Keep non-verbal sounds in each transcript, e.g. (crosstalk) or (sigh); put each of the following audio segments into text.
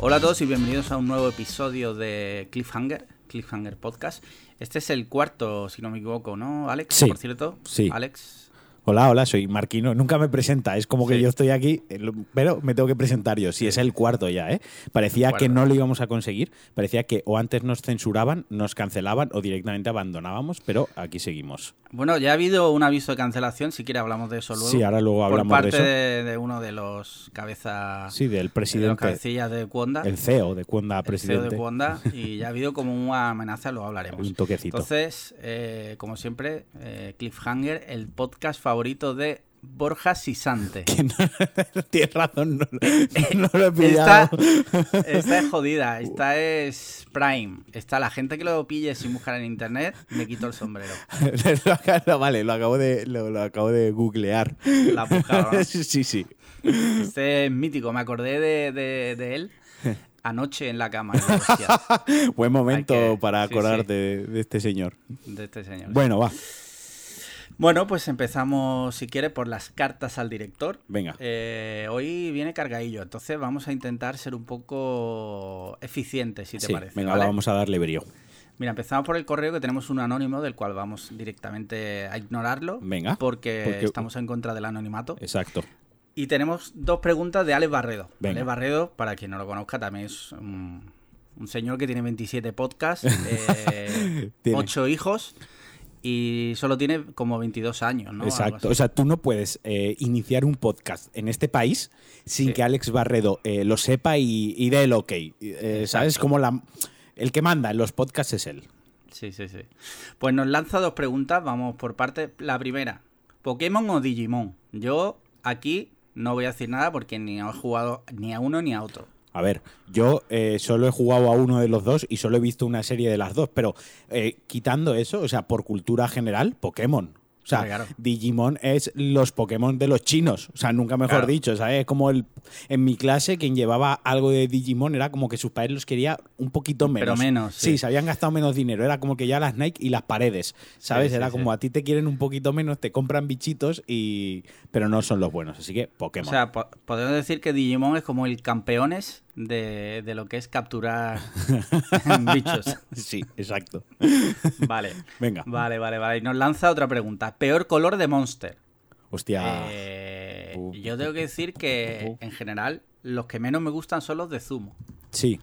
Hola a todos y bienvenidos a un nuevo episodio de Cliffhanger, Cliffhanger Podcast. Este es el cuarto, si no me equivoco, ¿no, Alex? Sí. Por cierto, Sí. Alex. Hola, hola, soy Marquino. Nunca me presenta, es como que Sí. yo estoy aquí, eh, pero me tengo que presentar yo. Sí, es el cuarto ya, ¿eh? Parecía que no lo íbamos a conseguir, parecía que o antes nos censuraban, nos cancelaban o directamente abandonábamos, pero aquí seguimos. Bueno, ya ha habido un aviso de cancelación, si quiere hablamos de eso luego. Sí, ahora luego hablamos por de parte eso. de, de uno de los cabezas, Sí, del de los presidente, cabecillas de Cuonda, el CEO de Cuenda el CEO presidente. de Cuonda, y ya ha habido como una amenaza, lo hablaremos. Un toquecito. Entonces, eh, como siempre, eh, Cliffhanger, el podcast favorito de Borja Sisante. No- (laughs) Tienes razón, no, no lo he pillado. esta es jodida, esta es Prime. Esta, la gente que lo pille sin buscar en internet, me quito el sombrero. (laughs) Lo acabo- vale, lo acabo de, lo, lo acabo de googlear. La ¿no? (laughs) sí, sí. Este es mítico, me acordé de, de- de él anoche en la cama. y digo, "Hostia, Buen momento que- para sí, acordarte de- de este señor. de este señor. Bueno, va. Bueno, pues empezamos, si quiere, por las cartas al director. Venga. Eh, hoy viene cargadillo, entonces vamos a intentar ser un poco eficientes, si te Sí, parece. venga, ¿vale? vamos a darle brío. Mira, empezamos por el correo que tenemos un anónimo del cual vamos directamente a ignorarlo. Venga, Porque, porque- estamos en contra del anonimato. Exacto. Y tenemos dos preguntas de Alex Barredo. Venga. Alex Barredo, para quien no lo conozca, también es un, un señor que tiene 27 podcasts, (laughs) eh, Tiene. 8 hijos y solo tiene como 22 años, ¿no? Exacto. O sea, tú no puedes eh, iniciar un podcast en este país sin Sí. que Alex Barredo eh, lo sepa y, y dé el ok. Eh, ¿Sabes? Como la, el que manda en los podcasts es él. Sí, sí, sí. Pues nos lanza dos preguntas, vamos por parte. La primera, ¿Pokémon o Digimon? Yo aquí no voy a decir nada porque ni he jugado ni a uno ni a otro. A ver, yo eh, solo he jugado a uno de los dos y solo he visto una serie de las dos, pero eh, quitando eso, o sea, por cultura general, Pokémon. O sea, Claro. Digimon es los Pokémon de los chinos. O sea, nunca mejor Claro. dicho, ¿sabes? Es como el, en mi clase quien llevaba algo de Digimon era como que sus padres los quería un poquito menos. Pero menos, Sí, sí. se habían gastado menos dinero. Era como que ya las Nike y las paredes, ¿sabes? Sí, era sí. como a ti te quieren un poquito menos, te compran bichitos y... Pero no son los buenos, así que O Pokémon. sea, po- podemos decir que Digimon es como el campeones de, de lo que es capturar (laughs) bichos. sí, exacto. Vale. Venga. Vale, vale, vale. Y nos lanza otra pregunta. Peor color de Monster. Hostia. Eh, Uh, yo tengo que decir que en general los que menos me gustan son los de zumo. Sí.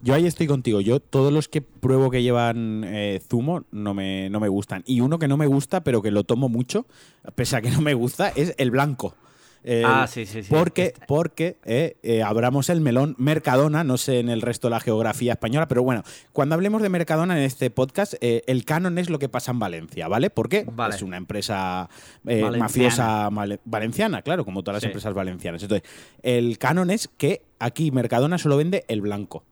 Yo ahí estoy contigo. Yo, todos los que pruebo que llevan eh, zumo no me, no me gustan. Y uno que no me gusta, pero que lo tomo mucho, pese a que no me gusta, es el blanco. El- Ah, sí, sí, sí. Porque, Este- porque eh, eh, abramos el melón Mercadona, no sé en el resto de la geografía española, pero bueno, cuando hablemos de Mercadona en este podcast, eh, el canon es lo que pasa en Valencia, ¿vale? Porque Vale. es una empresa eh, Valenciana. mafiosa valenciana, claro, como todas las Sí. empresas valencianas. Entonces, el canon es que aquí Mercadona solo vende el blanco.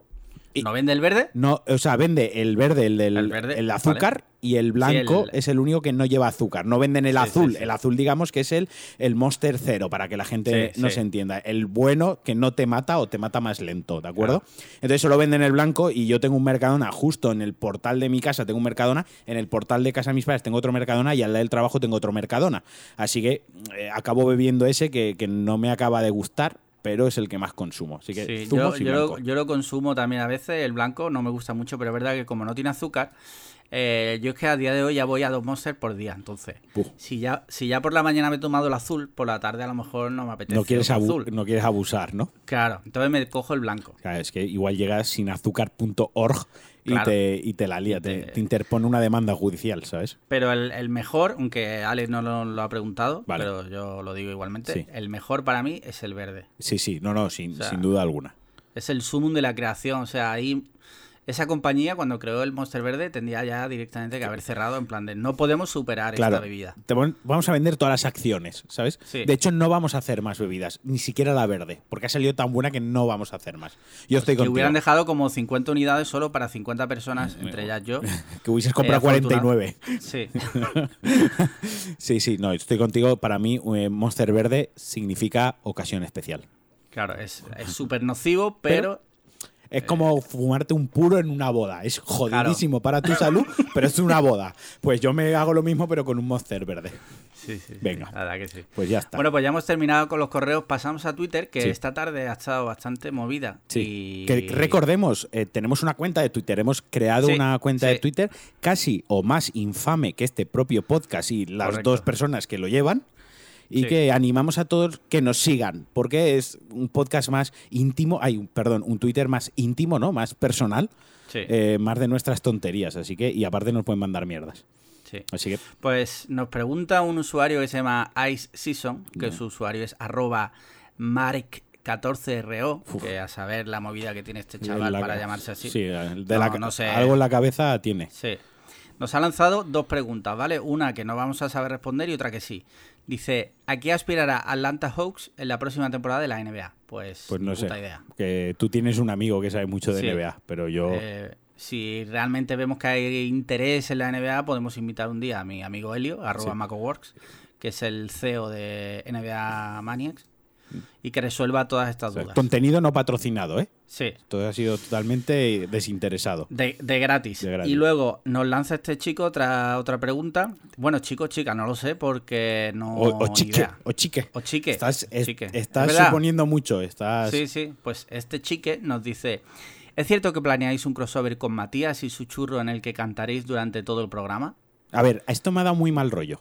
Y- ¿No vende el verde? No, o sea, vende el verde, el del El verde, el azúcar, y el blanco el- es el único que no lleva azúcar. No venden el Sí, azul. sí. El azul, digamos, que es el, el Monster Cero, para que la gente no se entienda. El bueno que no te mata o te mata más lento, ¿de acuerdo? Entonces solo venden el blanco y yo tengo un Mercadona justo en el portal de mi casa, tengo un Mercadona, en el portal de casa de mis padres tengo otro Mercadona y al lado del trabajo tengo otro Mercadona. Así que eh, acabo bebiendo ese que, que no me acaba de gustar, pero es el que más consumo. Así que Sí, zumos yo, y yo lo, yo lo consumo también a veces, el blanco no me gusta mucho, pero es verdad que como no tiene azúcar, eh, yo es que a día de hoy ya voy a dos Monster por día, entonces, si ya, si ya por la mañana me he tomado el azul, por la tarde a lo mejor no me apetece no quieres, abu- azul. no quieres abusar, ¿no? Claro, entonces me cojo el blanco. Claro, es que igual llegas sin azúcar.org y, te, y te la lía, te, te- te interpone una demanda judicial, ¿sabes? Pero el, el mejor, aunque Alex no lo, lo ha preguntado, Vale. pero yo lo digo igualmente, Sí. el mejor para mí es el verde. Sí, sí, no, no, sin, O sea, sin duda alguna. Es el sumum de la creación, o sea, ahí esa compañía cuando creó el Monster Verde tendría ya directamente que haber cerrado en plan de no podemos superar Claro, esta bebida. te vamos a vender todas las acciones, ¿sabes? Sí. De hecho, no vamos a hacer más bebidas, ni siquiera la verde, porque ha salido tan buena que no vamos a hacer más. Yo estoy Que contigo. hubieran dejado como 50 unidades solo para 50 personas, entre ellas yo. (laughs) Que hubieses comprado Eh, afortunado. 49. Sí. (laughs) Sí, sí, no, estoy contigo. Para mí, eh, Monster Verde significa ocasión especial. Claro, es es súper nocivo, pero, Es como fumarte un puro en una boda. Es jodidísimo para tu salud, (laughs) pero es una boda. Pues yo me hago lo mismo, pero con un monster verde. Sí, sí. sí, Venga. La verdad que sí. Pues ya está. Bueno, pues ya hemos terminado con los correos. Pasamos a Twitter, que Sí. esta tarde ha estado bastante movida. Sí. Y... Que recordemos, eh, tenemos una cuenta de Twitter, hemos creado Sí, una cuenta de sí. Twitter casi o más infame que este propio podcast y las Correcto. dos personas que lo llevan. Y Sí. que animamos a todos que nos sigan, porque es un podcast más íntimo, hay, un- perdón, un Twitter más íntimo, ¿no? Más personal, Sí, eh, más de nuestras tonterías, así que, y aparte nos pueden mandar mierdas. sí. Así que, Pues nos pregunta un usuario que se llama Ice Season, que su usuario es arroba Mark14RO, Uf. que a saber la movida que tiene este chaval la- para llamarse así. Sí, de No, la- no sé. algo en la cabeza tiene. Sí. Nos ha lanzado dos preguntas, ¿vale? Una que no vamos a saber responder y otra que sí. Dice, ¿a qué aspirará Atlanta Hawks en la próxima temporada de la NBA? Pues, Pues no sé. idea. Que tú tienes un amigo que sabe mucho de Sí. NBA, pero yo. Eh, si realmente vemos que hay interés en la NBA, podemos invitar un día a mi amigo Helio, arroba Sí. MacoWorks, que es el CEO de NBA Maniacs, y que resuelva todas estas o sea, dudas. contenido no patrocinado, ¿eh? Sí, Todo ha sido totalmente desinteresado. de, de gratis. De gratis. Y luego nos lanza este chico otra, otra pregunta. Bueno, chico, chica, no lo sé porque no. O, chique, idea. o chique. O chique. Estás, es- chique. estás suponiendo mucho. Estás. Sí, sí. Pues este chique nos dice: ¿Es cierto que planeáis un crossover con Matías y su churro en el que cantaréis durante todo el programa? A ver, esto me ha dado muy mal rollo.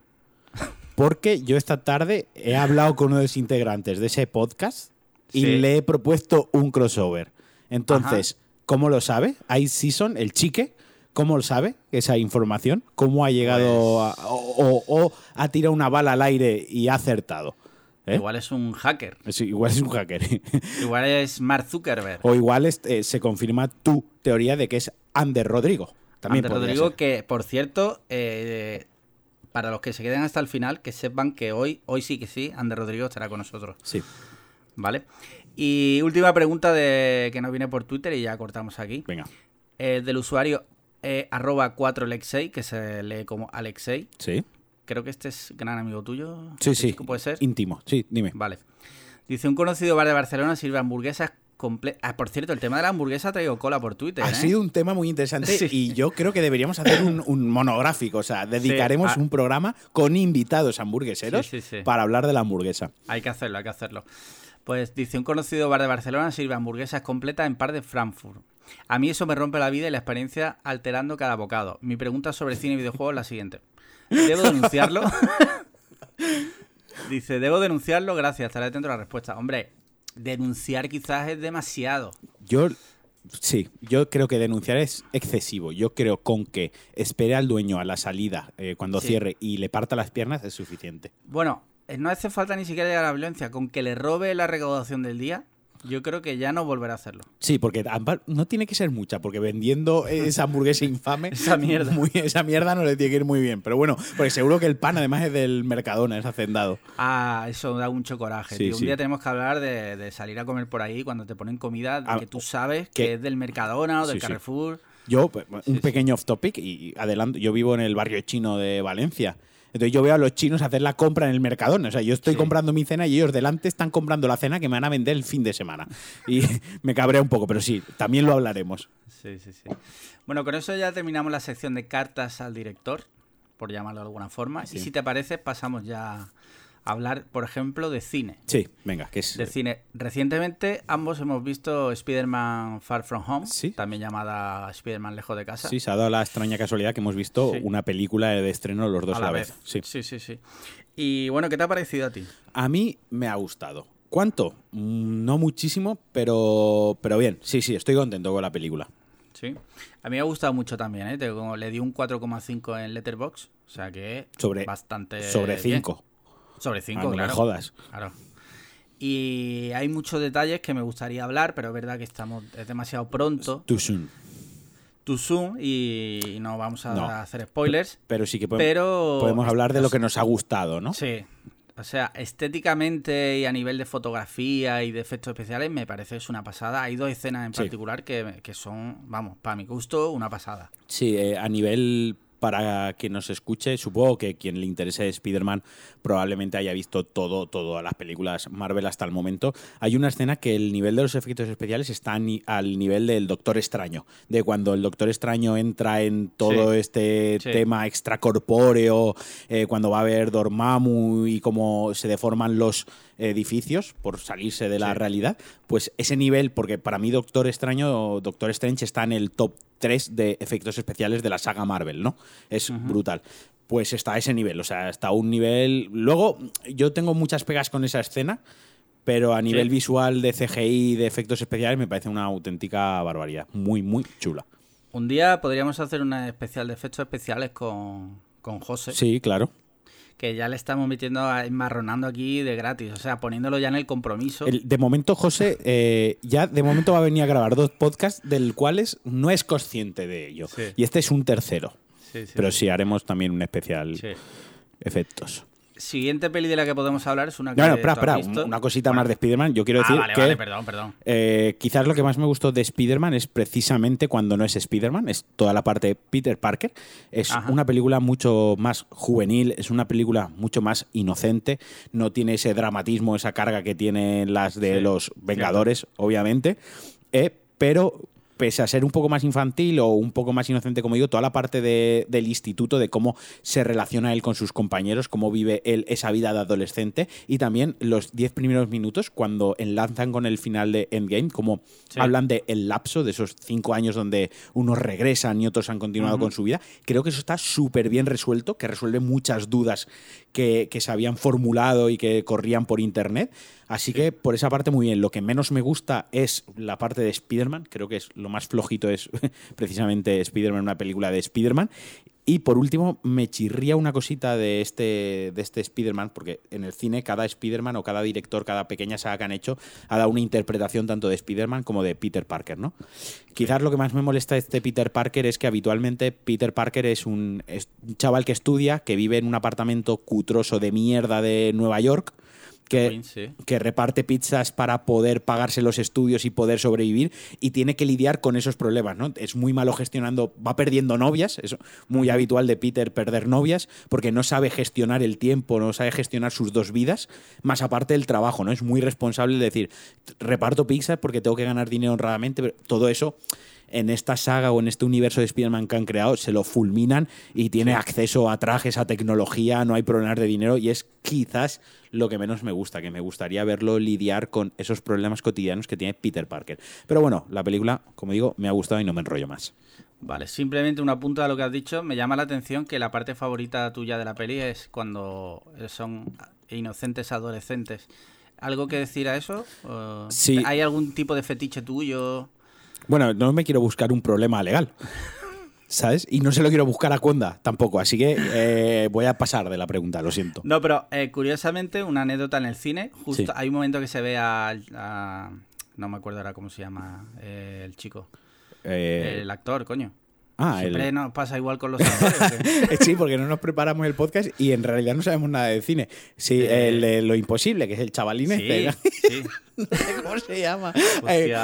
Porque yo esta tarde he hablado con uno de los integrantes de ese podcast y Sí. le he propuesto un crossover. Entonces, ¿cómo lo sabe? Ice Season, el chique, ¿cómo lo sabe esa información? ¿Cómo ha llegado Pues a, o, o- o ha tirado una bala al aire y ha acertado? ¿Eh? Igual es un hacker. Igual es un hacker. (laughs) Igual es Mark Zuckerberg. o igual es- eh, se confirma tu teoría de que es Ander Rodrigo. También Ander Rodrigo, ser. que por cierto, eh, para los que se queden hasta el final, que sepan que hoy, hoy sí que sí, Ander Rodrigo estará con nosotros. Sí, ¿Vale? Y última pregunta de que nos viene por Twitter y ya cortamos aquí. venga. Eh, del usuario eh, arroba 4alexei, que se lee como Alexei. Sí, Creo que este es gran amigo tuyo. sí, sí. ¿Puede ser? Íntimo, sí, dime. Vale. Dice, un conocido bar de Barcelona sirve hamburguesas Ah, por cierto, el tema de la hamburguesa ha traído cola por Twitter. Ha ¿eh? sido un tema muy interesante Sí. y yo creo que deberíamos hacer un, un monográfico, o sea, dedicaremos ah. un programa con invitados hamburgueseros sí. para hablar de la hamburguesa. Hay que hacerlo, hay que hacerlo. Pues dice, un conocido bar de Barcelona sirve hamburguesas completas en par de Frankfurt. A mí eso me rompe la vida y la experiencia alterando cada bocado. Mi pregunta sobre cine y videojuegos es la siguiente. ¿Debo denunciarlo? (laughs) dice, ¿debo denunciarlo? Gracias, estaré atento a la respuesta. Hombre, denunciar quizás es demasiado. Yo, sí, yo creo que denunciar es excesivo. Yo creo con que espere al dueño a la salida eh, cuando Sí. cierre y le parta las piernas es suficiente. Bueno, eh, no hace falta ni siquiera llegar a la violencia. Con que le robe la recaudación del día, yo creo que ya no volverá a hacerlo. Sí, porque no tiene que ser mucha, porque vendiendo (laughs) esa hamburguesa infame, Esa mierda. muy- esa mierda no le tiene que ir muy bien. Pero bueno, porque seguro que el pan además es del Mercadona, es hacendado. Ah, eso da mucho coraje. Sí, tío. Un día tenemos que hablar de, de salir a comer por ahí cuando te ponen comida Ah, que tú sabes que- que es del Mercadona o del Sí. Carrefour. Yo, pues, un pequeño off topic, y adelanto, yo vivo en el barrio chino de Valencia. Entonces yo veo a los chinos hacer la compra en el Mercadona. O sea, yo estoy Sí. comprando mi cena y ellos delante están comprando la cena que me van a vender el fin de semana. Y (laughs) me cabrea un poco, pero sí, también lo hablaremos. Sí, sí, sí. Bueno, con eso ya terminamos la sección de cartas al director, por llamarlo de alguna forma. Sí. Y si te parece, pasamos ya hablar, por ejemplo, de cine. Sí, venga, que es... De cine. Recientemente ambos hemos visto Spider-Man Far From Home, Sí. también llamada Spider-Man Lejos de Casa. Sí, se ha dado la extraña casualidad que hemos visto Sí. una película de estreno los dos a la, vez. Sí. sí, sí, sí. Y bueno, ¿qué te ha parecido a ti? A mí me ha gustado. ¿Cuánto? Mm, No muchísimo, pero, pero bien. Sí, sí, estoy contento con la película. Sí. A mí me ha gustado mucho también, ¿eh? Le di un 4,5 en Letterboxd, o sea que Sobre- bastante Sobre bien. Sobre Ah, 5, no me claro. jodas. Claro. Y hay muchos detalles que me gustaría hablar, pero es verdad que estamos es demasiado pronto, Too soon. too soon, y no vamos a No. hacer spoilers. Pero sí que podemos, Pero podemos hablar de lo que nos ha gustado, ¿no? Sí. O sea, estéticamente y a nivel de fotografía y de efectos especiales me parece es una pasada. Hay dos escenas en Sí. particular que, que son, vamos, para mi gusto, una pasada. Sí, eh, a nivel para quien nos escuche, supongo que quien le interese Spider-Man probablemente haya visto todo, todas las películas Marvel hasta el momento. Hay una escena que el nivel de los efectos especiales está al nivel del Doctor Extraño, de cuando el Doctor Extraño entra en todo este tema extracorpóreo, eh, cuando va a ver Dormammu y cómo se deforman los edificios por salirse de la realidad, pues ese nivel, porque para mí Doctor Extraño, Doctor Strange está en el top 3 de efectos especiales de la saga Marvel, ¿no? Es brutal pues está a ese nivel, o sea, está a un nivel... Luego, yo tengo muchas pegas con esa escena, pero a nivel visual de CGI, de efectos especiales, me parece una auténtica barbaridad. Muy, muy chula. Un día podríamos hacer una especial de efectos especiales con, con José. Sí, claro que ya le estamos metiendo, enmarronando aquí de gratis, o sea, poniéndolo ya en el compromiso. de momento, José, eh, ya de momento va a venir a grabar dos podcasts del cuales no es consciente de ello. Y este es un tercero. Pero sí, haremos también un especial efectos siguiente peli de la que podemos hablar es una que. No, no, espera, espera. Una cosita más de Spider-Man. Yo quiero ah, decir que. perdón, perdón. Eh, quizás lo que más me gustó de Spider-Man es precisamente cuando no es Spider-Man, es toda la parte de Peter Parker. Es una película mucho más juvenil, es una película mucho más inocente. No tiene ese dramatismo, esa carga que tienen las de los Vengadores, obviamente. Eh, pero pese a ser un poco más infantil o un poco más inocente, como digo, toda la parte del instituto, de cómo se relaciona él con sus compañeros, cómo vive él esa vida de adolescente, y también los diez primeros minutos, cuando enlazan con el final de Endgame, como hablan de el lapso de esos cinco años donde unos regresan y otros han continuado con su vida, creo que eso está súper bien resuelto, que resuelve muchas dudas que, que se habían formulado y que corrían por internet. Así que por esa parte muy bien. Lo que menos me gusta es la parte de Spider-Man. Creo que es lo más flojito es (laughs) precisamente Spider-Man, una película de Spider-Man. Y por último, me chirría una cosita de este, de este Spider-Man, porque en el cine cada Spider-Man o cada director, cada pequeña saga que han hecho, ha dado una interpretación tanto de Spider-Man como de Peter Parker, ¿no? Quizás lo que más me molesta de este Peter Parker es que habitualmente Peter Parker un, es un chaval que estudia, que vive en un apartamento cutroso de mierda de Nueva York, que, reparte pizzas para poder pagarse los estudios y poder sobrevivir y tiene que lidiar con esos problemas, ¿no? Es muy malo gestionando, va perdiendo novias, es muy habitual de Peter perder novias porque no sabe gestionar el tiempo, no sabe gestionar sus dos vidas, más aparte del trabajo, ¿no? Es muy responsable de decir, reparto pizzas porque tengo que ganar dinero honradamente, pero todo eso en esta saga o en este universo de Spider-Man que han creado se lo fulminan y tiene acceso a trajes, a tecnología, no hay problemas de dinero y es quizás lo que menos me gusta, que me gustaría verlo lidiar con esos problemas cotidianos que tiene Peter Parker. Pero bueno, la película, como digo, me ha gustado y no me enrollo más. Vale, simplemente una punta de lo que has dicho. Me llama la atención que la parte favorita tuya de la peli es cuando son inocentes adolescentes. ¿Algo que decir a eso? Sí. ¿Hay algún tipo de fetiche tuyo? Bueno, no me quiero buscar un problema legal. ¿Sabes? Y no se lo quiero buscar a Conda tampoco, así que eh, voy a pasar de la pregunta, lo siento. No, pero eh, curiosamente, una anécdota en el cine, justo hay un momento que se ve a, no me acuerdo ahora cómo se llama eh, el chico. el actor, coño. Ah, Siempre nos pasa igual con los (laughs) actores. sí, porque no nos preparamos el podcast y en realidad no sabemos nada de cine. Sí, el de Lo Imposible, que es el chavalín este. Sí, (laughs) no sé cómo se llama. Eh,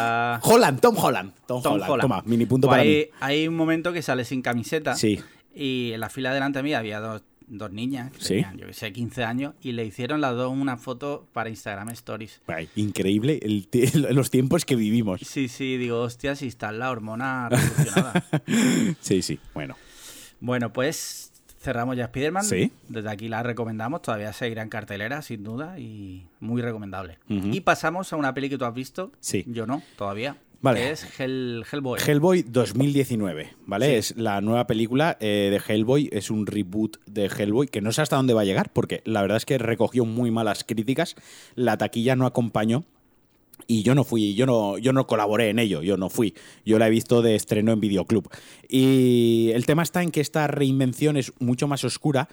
Holland, Tom Holland. Tom, Holland. Toma, mini punto para hay, mí. Hay un momento que sale sin camiseta. Sí. Y en la fila delante de mí había dos dos niñas, que tenían, yo que sé, 15 años, y le hicieron las dos una foto para Instagram Stories. increíble (laughs) los tiempos que vivimos. Sí, sí, digo, hostia, si está la hormona revolucionada. (laughs) sí, sí, bueno. Bueno, pues cerramos ya Spider-Man. Sí. Desde aquí la recomendamos, todavía seguirá en cartelera, sin duda, y muy recomendable. Y pasamos a una peli que tú has visto. Sí. Yo no, todavía. Vale. es Hellboy. Hellboy 2019, ¿vale? Es la nueva película eh, de Hellboy, es un reboot de Hellboy que no sé hasta dónde va a llegar, porque la verdad es que recogió muy malas críticas, la taquilla no acompañó. Y yo no fui, yo no, yo no colaboré en ello, yo no fui. Yo la he visto de estreno en Videoclub. Y el tema está en que esta reinvención es mucho más oscura,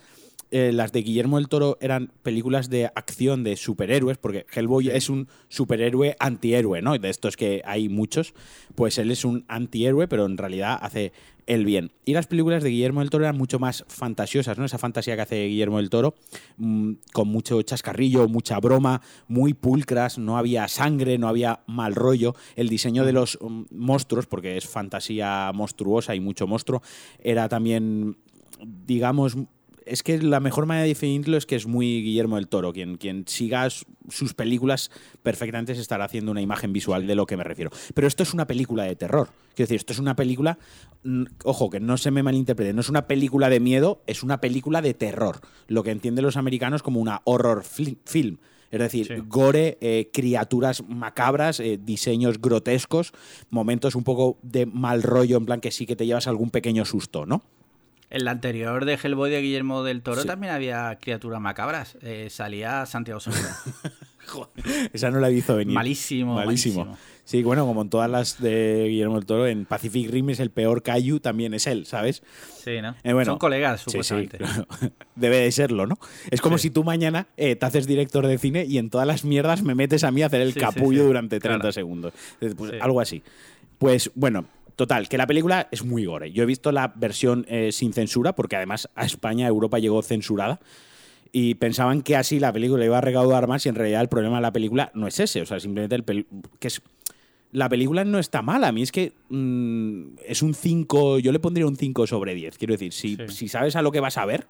eh, las de Guillermo del Toro eran películas de acción de superhéroes, porque Hellboy es un superhéroe antihéroe, ¿no? De estos que hay muchos, pues él es un antihéroe, pero en realidad hace el bien. Y las películas de Guillermo del Toro eran mucho más fantasiosas, ¿no? Esa fantasía que hace Guillermo del Toro, mm, con mucho chascarrillo, mucha broma, muy pulcras, no había sangre, no había mal rollo. El diseño de los mm, monstruos, porque es fantasía monstruosa y mucho monstruo, era también digamos, es que la mejor manera de definirlo es que es muy Guillermo del Toro. Quien, quien siga sus películas perfectamente se estará haciendo una imagen visual de lo que me refiero. Pero esto es una película de terror. Quiero decir, esto es una película, ojo, que no se me malinterprete, no es una película de miedo, es una película de terror. Lo que entienden los americanos como una horror film. Es decir, gore, eh, criaturas macabras, eh, diseños grotescos, momentos un poco de mal rollo, en plan que sí que te llevas algún pequeño susto, ¿no? En la anterior de Hellboy de Guillermo del Toro también había criaturas macabras. Eh, salía Santiago Segura. (laughs) (laughs) esa no la he visto venir. Malísimo, malísimo, Sí, bueno, como en todas las de Guillermo del Toro, en Pacific Rim es el peor Caillou, también es él, ¿sabes? Sí, ¿no? Eh, Son colegas, supuestamente. (laughs) Debe de serlo, ¿no? Es como si tú mañana eh, te haces director de cine y en todas las mierdas me metes a mí a hacer el capullo durante 30 segundos. Pues, algo así. Pues bueno, Total, que la película es muy gore. Yo he visto la versión eh, sin censura, porque además a España, a Europa llegó censurada. Y pensaban que así la película iba a recaudar más y en realidad el problema de la película no es ese. O sea, simplemente el que es la película no está mala. A mí es que mm, es un 5, yo le pondría un 5 sobre 10. Quiero decir, si, si, sabes a lo que vas a ver,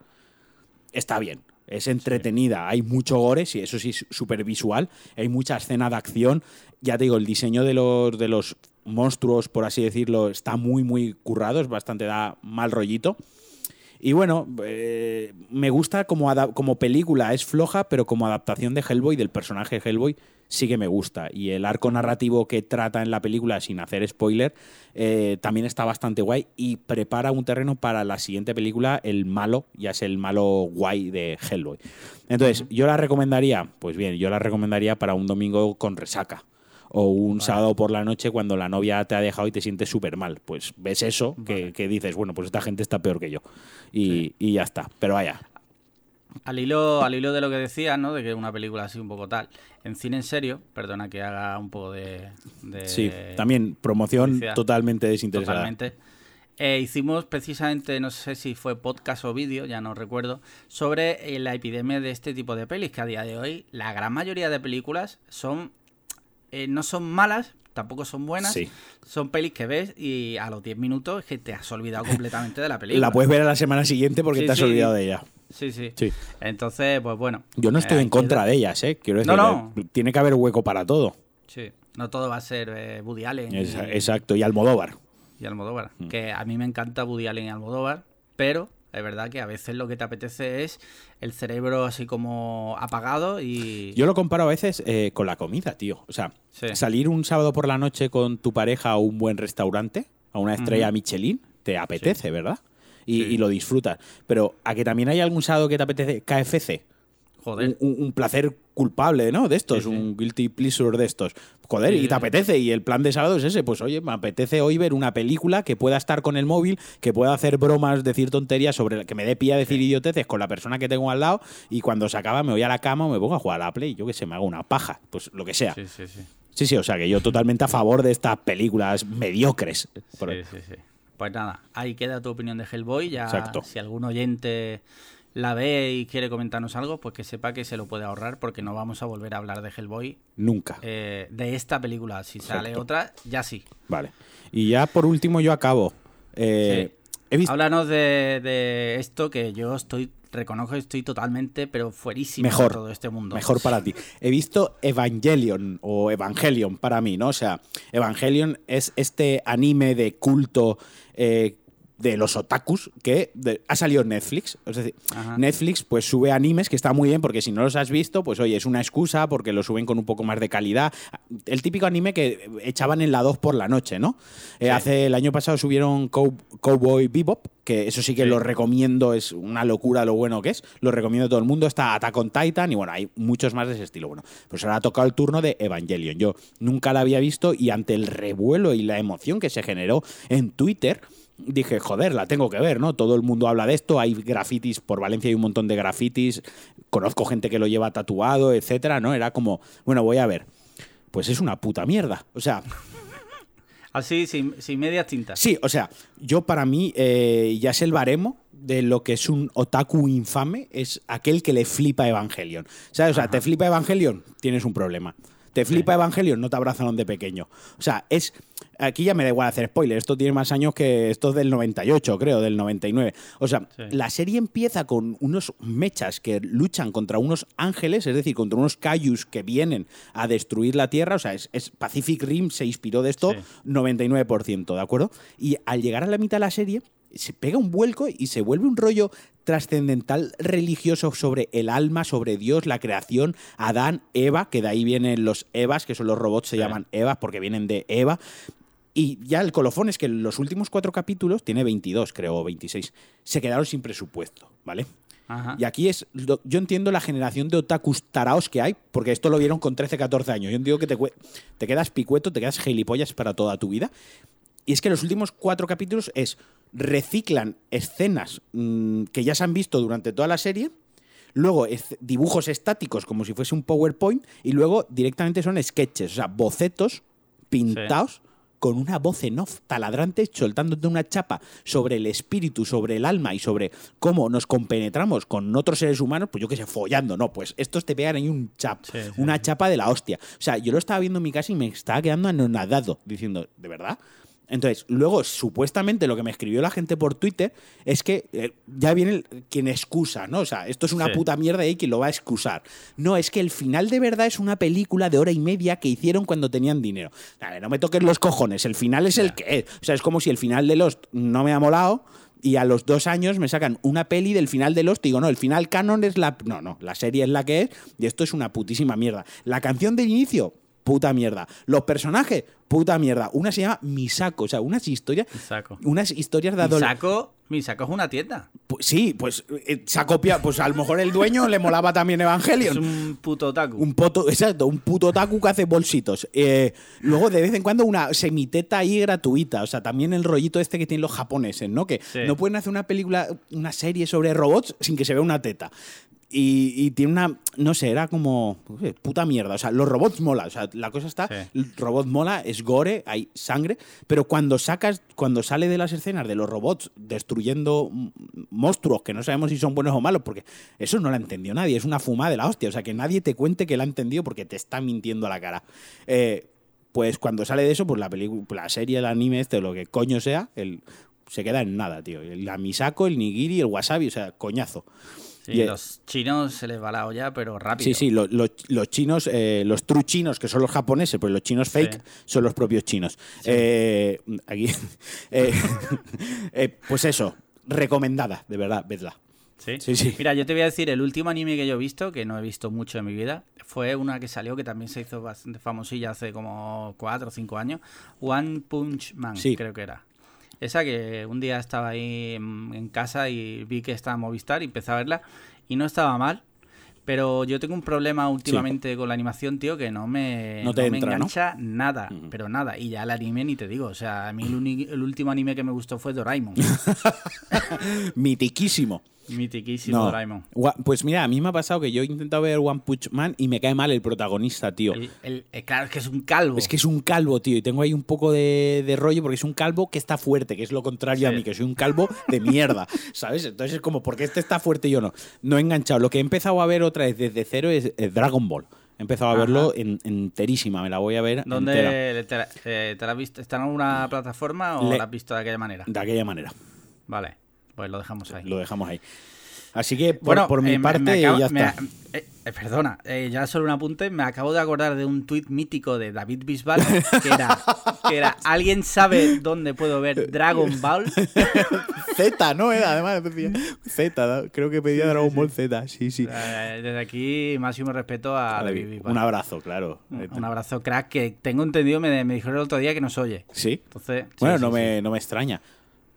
está bien. Es entretenida, hay mucho gore, sí, eso sí, súper visual. Hay mucha escena de acción. Ya te digo, el diseño de los, de los monstruos, por así decirlo, está muy, muy currado, es bastante da mal rollito. Y bueno, eh, me gusta como, como película, es floja, pero como adaptación de Hellboy, del personaje Hellboy, sí que me gusta. Y el arco narrativo que trata en la película, sin hacer spoiler, eh, también está bastante guay y prepara un terreno para la siguiente película, el malo, ya es el malo guay de Hellboy. Entonces, yo la recomendaría, pues bien, yo la recomendaría para un domingo con resaca o un sábado por la noche cuando la novia te ha dejado y te sientes súper mal. Pues ves eso que, dices, bueno, pues esta gente está peor que yo. Y, ya está. Pero vaya. Al hilo, al hilo de lo que decías, ¿no? De que una película así un poco tal. En cine en serio, perdona que haga un poco de. sí, también promoción totalmente desinteresada. Totalmente. Eh, hicimos precisamente, no sé si fue podcast o vídeo, ya no recuerdo, sobre eh, la epidemia de este tipo de pelis, que a día de hoy la gran mayoría de películas son eh, no son malas, tampoco son buenas. Son pelis que ves y a los 10 minutos es que te has olvidado completamente de la película. La puedes ver a la semana siguiente porque te has olvidado de ella. Sí, sí, sí. Entonces, pues bueno. Yo no estoy eh, en contra de ellas, ¿eh? Quiero decir, no, no. tiene que haber hueco para todo. Sí. No todo va a ser eh, Woody Allen. Exacto, y Almodóvar. Y Almodóvar. Mm. Que a mí me encanta Woody Allen y Almodóvar, pero es verdad que a veces lo que te apetece es el cerebro así como apagado y... Yo lo comparo a veces eh, con la comida, tío. O sea, salir un sábado por la noche con tu pareja a un buen restaurante, a una estrella Michelin, te apetece, ¿verdad? Y, lo disfrutas. Pero a que también hay algún sábado que te apetece KFC. Joder. Un, placer culpable, ¿no? De estos, un guilty pleasure de estos. Joder, y te apetece. Y el plan de sábado es ese. Pues oye, me apetece hoy ver una película que pueda estar con el móvil, que pueda hacer bromas, decir tonterías sobre que me dé pie a decir idioteces con la persona que tengo al lado. Y cuando se acaba me voy a la cama o me pongo a jugar a la Play. Yo que sé, me hago una paja. Pues lo que sea. Sí, sí, sí. Sí, sí, o sea que yo totalmente a favor de estas películas mediocres. Sí, sí, sí. Pues nada, ahí queda tu opinión de Hellboy. Ya, Exacto. si algún oyente la ve y quiere comentarnos algo, pues que sepa que se lo puede ahorrar porque no vamos a volver a hablar de Hellboy. Nunca. Eh, de esta película. Si sale otra, ya sí. Vale. Y ya por último yo acabo. Eh, Háblanos de, esto que yo estoy reconozco que estoy totalmente, pero fuerísimo mejor, de todo este mundo. Mejor para ti. He visto Evangelion o Evangelion para mí, ¿no? O sea, Evangelion es este anime de culto eh, de los otakus que ha salido Netflix. Es decir, Netflix pues sube animes que está muy bien porque si no los has visto, pues oye, es una excusa porque lo suben con un poco más de calidad. El típico anime que echaban en la 2 por la noche, ¿no? Eh, hace el año pasado subieron Cowboy Bebop, que eso sí que lo recomiendo, es una locura lo bueno que es. Lo recomiendo a todo el mundo. Está Attack on Titan y bueno, hay muchos más de ese estilo. Bueno, pues ahora ha tocado el turno de Evangelion. Yo nunca la había visto y ante el revuelo y la emoción que se generó en Twitter, dije, joder, la tengo que ver, ¿no? Todo el mundo habla de esto, hay grafitis, por Valencia hay un montón de grafitis, conozco gente que lo lleva tatuado, etcétera, ¿no? Era como, bueno, voy a ver. Pues es una puta mierda. O sea. (laughs) Así, sin, sin medias tintas. Sí, o sea, yo para mí eh, ya es el baremo de lo que es un otaku infame, es aquel que le flipa Evangelion. O sea, te flipa Evangelion, tienes un problema ¿Te flipa Evangelion? No te abrazaron de pequeño. O sea, es. Aquí ya me da igual hacer spoiler. Esto tiene más años que. Esto es del 98, creo, del 99. O sea, Sí. la serie empieza con unos mechas que luchan contra unos ángeles, es decir, contra unos Kaijus que vienen a destruir la Tierra. O sea, es, es Pacific Rim se inspiró de esto Sí. 99%, ¿de acuerdo? Y al llegar a la mitad de la serie, se pega un vuelco y se vuelve un rollo trascendental religioso sobre el alma, sobre Dios, la creación, Adán, Eva, que de ahí vienen los Evas, que son los robots, se Sí. llaman Evas porque vienen de Eva. Y ya el colofón es que los últimos cuatro capítulos, tiene 22 creo, o 26, se quedaron sin presupuesto, ¿vale? Ajá. Y aquí es, yo entiendo la generación de otakus taraos que hay, porque esto lo vieron con 13, 14 años. Yo entiendo que te, te quedas picueto, te quedas gilipollas para toda tu vida. Y es que los últimos cuatro capítulos es, reciclan escenas mm, que ya se han visto durante toda la serie, luego es- dibujos estáticos como si fuese un PowerPoint, y luego directamente son sketches, o sea, bocetos pintados con una voz en off taladrante, soltándote una chapa sobre el espíritu, sobre el alma y sobre cómo nos compenetramos con otros seres humanos, pues yo qué sé, follando, no, pues estos te pegan ahí un chap, Sí, sí, una sí. chapa de la hostia. O sea, yo lo estaba viendo en mi casa y me estaba quedando anonadado, diciendo, ¿de verdad? Entonces, luego, supuestamente, lo que me escribió la gente por Twitter es que eh, ya viene el- quien excusa, ¿no? O sea, esto es una Sí. puta mierda y hay quien lo va a excusar. No, es que el final de verdad es una película de hora y media que hicieron cuando tenían dinero. Ver, no me toques los cojones, el final es el que es. O sea, es como si el final de Lost no me ha molado y a los dos años me sacan una peli del final de Lost y digo, no, el final canon es la... No, no, la serie es la que es y esto es una putísima mierda. La canción del inicio, puta mierda. Los personajes, puta mierda. Una se llama Misako, o sea, unas historias... Saco. Unas historias de Mi adolescencia. Mi saco es una tienda. Pues sí, pues eh, copiado. Pues a lo mejor el dueño le molaba también Es Evangelion. un puto otaku. Un poto, exacto, un puto taku que hace bolsitos. Eh, luego, de vez en cuando, una semiteta ahí gratuita. O sea, también el rollito este que tienen los japoneses, ¿no? Que Sí. no pueden hacer una película, una serie sobre robots sin que se vea una teta. Y, y tiene una, no sé, era como puta mierda. O sea, los robots mola. O sea, la cosa está, Sí. el robot mola, es gore, hay sangre, pero cuando sacas, cuando sale de las escenas de los robots destruyendo mm, monstruos que no sabemos si son buenos o malos, porque eso no lo ha entendido nadie, es una fumada de la hostia. O sea, que nadie te cuente que la ha entendido porque te está mintiendo a la cara. Eh, pues cuando sale de eso, pues la película, la serie, el anime, este, lo que coño sea, el, se queda en nada, tío. El amisako, el nigiri, el wasabi, o sea, coñazo. Sí, y- los chinos se les va la olla, pero rápido. Sí, sí, lo- lo- los chinos, eh, los true chinos, que son los japoneses, pues los chinos fake Sí. son los propios chinos. Eh, aquí, (laughs) eh, eh, pues eso, recomendada, de verdad, vedla. ¿Sí? Sí, sí. Mira, yo te voy a decir, el último anime que yo he visto, que no he visto mucho en mi vida, fue una que salió que también se hizo bastante famosilla hace como 4 o 5 años, One Punch Man, creo que era. Esa que un día estaba ahí en, en casa y vi que estaba Movistar y empecé a verla y no estaba mal. Pero yo tengo un problema últimamente con la animación, tío, que no me, No te entra, engancha nada, pero nada. Y ya el anime ni te digo. O sea, a mí el, el último anime que me gustó fue Doraemon. (laughs) Mitiquísimo. Mitiquísimo No. Doraemon. Pues mira, a mí me ha pasado que yo he intentado ver One Punch Man y me cae mal el protagonista, tío. El- el- eh, claro, es que es un calvo. Es que es un calvo, tío, y tengo ahí un poco de, de rollo porque es un calvo que está fuerte, que es lo contrario a mí, que soy un calvo de mierda, (laughs) ¿sabes? Entonces es como, ¿por qué este está fuerte y yo no? No he enganchado. Lo que he empezado a ver otra vez desde cero es, es Dragon Ball. He empezado a verlo en- enterísima, me la voy a ver entera. ¿Dónde te, la- eh, te la has visto? ¿Está en alguna plataforma o Le- la has visto de aquella manera? De aquella manera. Vale, pues lo dejamos ahí. Lo dejamos ahí. Así que, por, Bueno, por mi eh, parte, me acabo- ya está. eh, eh, perdona, eh, ya solo un apunte. Me acabo de acordar de un tuit mítico de David Bisbal que era, (laughs) que era ¿Alguien sabe dónde puedo ver Dragon Ball? (laughs) Z, ¿no? Era, además decía Z, creo que pedía Dragon Ball Z, sí, sí. Desde aquí, máximo respeto a David Bisbal. Un abrazo, claro. Un- un abrazo, crack, que tengo entendido, me, me dijeron el otro día que nos oye. Sí. Entonces, Bueno, sí, no, sí. Me, no me extraña.